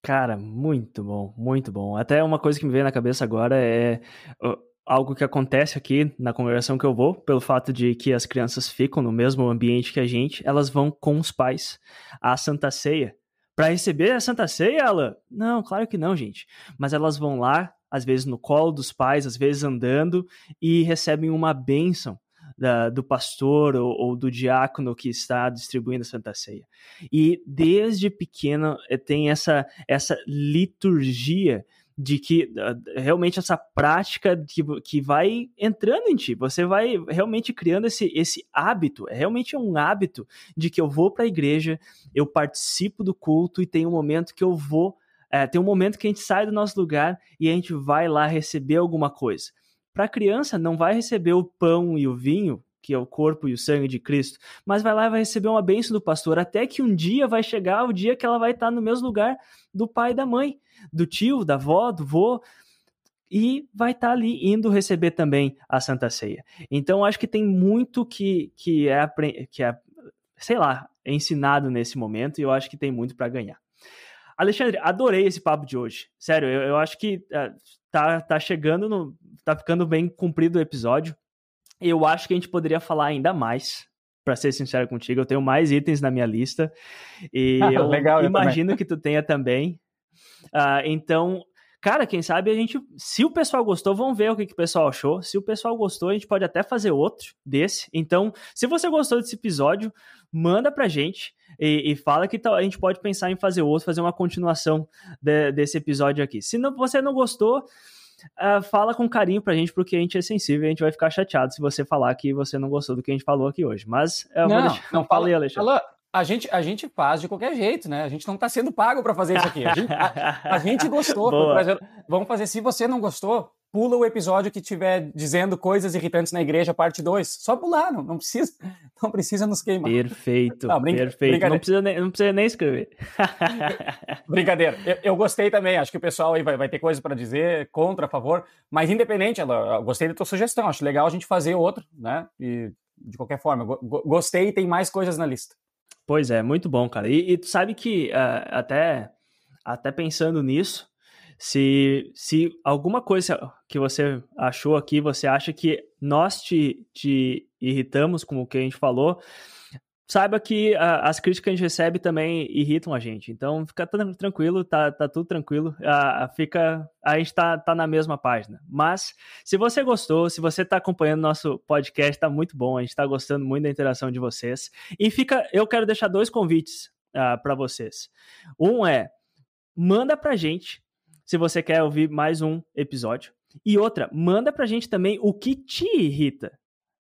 Cara, muito bom, muito bom. Até uma coisa que me veio na cabeça agora é algo que acontece aqui na congregação que eu vou, pelo fato de que as crianças ficam no mesmo ambiente que a gente, elas vão com os pais à Santa Ceia. Para receber a Santa Ceia, ela? Não, claro que não, gente. Mas elas vão lá, às vezes no colo dos pais, às vezes andando, e recebem uma bênção da, do pastor ou, ou, do diácono que está distribuindo a Santa Ceia. E desde pequeno eh, tem essa, essa liturgia de que uh, realmente essa prática que, que vai entrando em ti, você vai realmente criando esse, esse hábito, é realmente um hábito de que eu vou para a igreja, eu participo do culto e tem um momento que eu vou, é, tem um momento que a gente sai do nosso lugar e a gente vai lá receber alguma coisa. Para a criança, não vai receber o pão e o vinho, que é o corpo e o sangue de Cristo, mas vai lá e vai receber uma bênção do pastor, até que um dia vai chegar o dia que ela vai estar no mesmo lugar do pai e da mãe do tio, da avó, do vô, e vai estar ali indo receber também a Santa Ceia. Então, acho que tem muito que, que, é, que é, sei lá, é ensinado nesse momento e eu acho que tem muito para ganhar. Alexandre, adorei esse papo de hoje. Sério, eu, eu acho que uh, tá, tá chegando, no, tá ficando bem cumprido o episódio. Eu acho que a gente poderia falar ainda mais, para ser sincero contigo. Eu tenho mais itens na minha lista e eu Legal, imagino eu que tu tenha também. Uh, então, cara, quem sabe a gente. Se o pessoal gostou, vamos ver o que, que o pessoal achou. Se o pessoal gostou, a gente pode até fazer outro desse. Então, se você gostou desse episódio, manda pra gente e, e fala que a gente pode pensar em fazer outro, fazer uma continuação de, desse episódio aqui. Se não, você não gostou. Uh, fala com carinho pra gente, porque a gente é sensível e a gente vai ficar chateado se você falar que você não gostou do que a gente falou aqui hoje. Mas eu não, deixar... não fala aí, Alexandre. A gente, a gente faz de qualquer jeito, né? A gente não está sendo pago para fazer isso aqui. A gente, a, a gente gostou. vamos fazer. Se você não gostou, pula o episódio que tiver dizendo coisas irritantes na igreja, parte 2. Só pular, não, não, precisa, não precisa nos queimar. Perfeito. Não, brinca, perfeito. Não precisa, nem, não precisa nem escrever. brincadeira. Eu, eu, gostei também. Acho que o pessoal aí vai, vai ter coisa para dizer, contra, a favor. Mas independente, eu gostei da tua sugestão. Acho legal a gente fazer outro, né? E de qualquer forma, gostei e tem mais coisas na lista. Pois é, muito bom, cara. E, e tu sabe que uh, até, até pensando nisso, se, se alguma coisa que você achou aqui, você acha que nós te, te irritamos com o que a gente falou, saiba que uh, as críticas que a gente recebe também irritam a gente. Então, fica tranquilo, tá, tá tudo tranquilo. Uh, fica, a gente tá, tá na mesma página. Mas, se você gostou, se você tá acompanhando nosso podcast, tá muito bom. A gente tá gostando muito da interação de vocês. E fica, eu quero deixar dois convites uh, ah, para vocês. Um é, manda pra gente se você quer ouvir mais um episódio. E outra, manda pra gente também o que te irrita.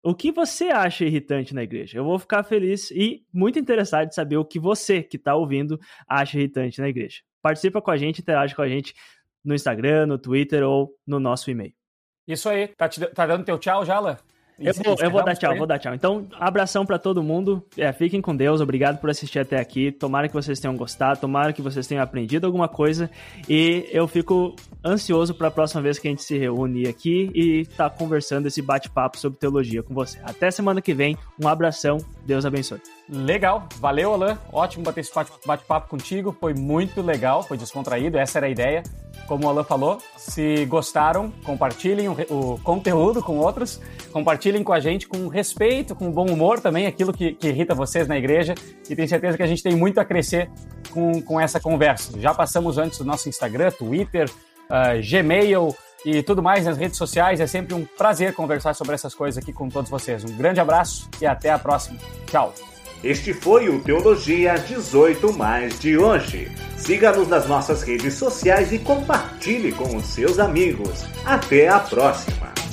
O que você acha irritante na igreja? Eu vou ficar feliz e muito interessado em saber o que você que está ouvindo acha irritante na igreja. Participa com a gente, interage com a gente no Instagram, no Twitter ou no nosso e-mail. Isso aí. Tá, te, tá dando teu tchau Léo? Eu vou, eu vou dar tchau, vou dar tchau. Então, abração para todo mundo. É, fiquem com Deus. Obrigado por assistir até aqui. Tomara que vocês tenham gostado. Tomara que vocês tenham aprendido alguma coisa. E eu fico ansioso para a próxima vez que a gente se reúne aqui e tá conversando esse bate-papo sobre teologia com você. Até semana que vem. Um abração. Deus abençoe. Legal. Valeu, Alan. Ótimo bater esse bate-papo contigo. Foi muito legal. Foi descontraído. Essa era a ideia como o Alan falou, se gostaram, compartilhem o, o, conteúdo com outros, compartilhem com a gente com respeito, com bom humor também, aquilo que, que, irrita vocês na igreja, e tenho certeza que a gente tem muito a crescer com, com essa conversa. Já passamos antes do nosso Instagram, Twitter, uh, Gmail e tudo mais nas redes sociais. É sempre um prazer conversar sobre essas coisas aqui com todos vocês. Um grande abraço e até a próxima. Tchau! Este foi o Teologia 18 Mais de hoje. Siga-nos nas nossas redes sociais e compartilhe com os seus amigos. Até a próxima!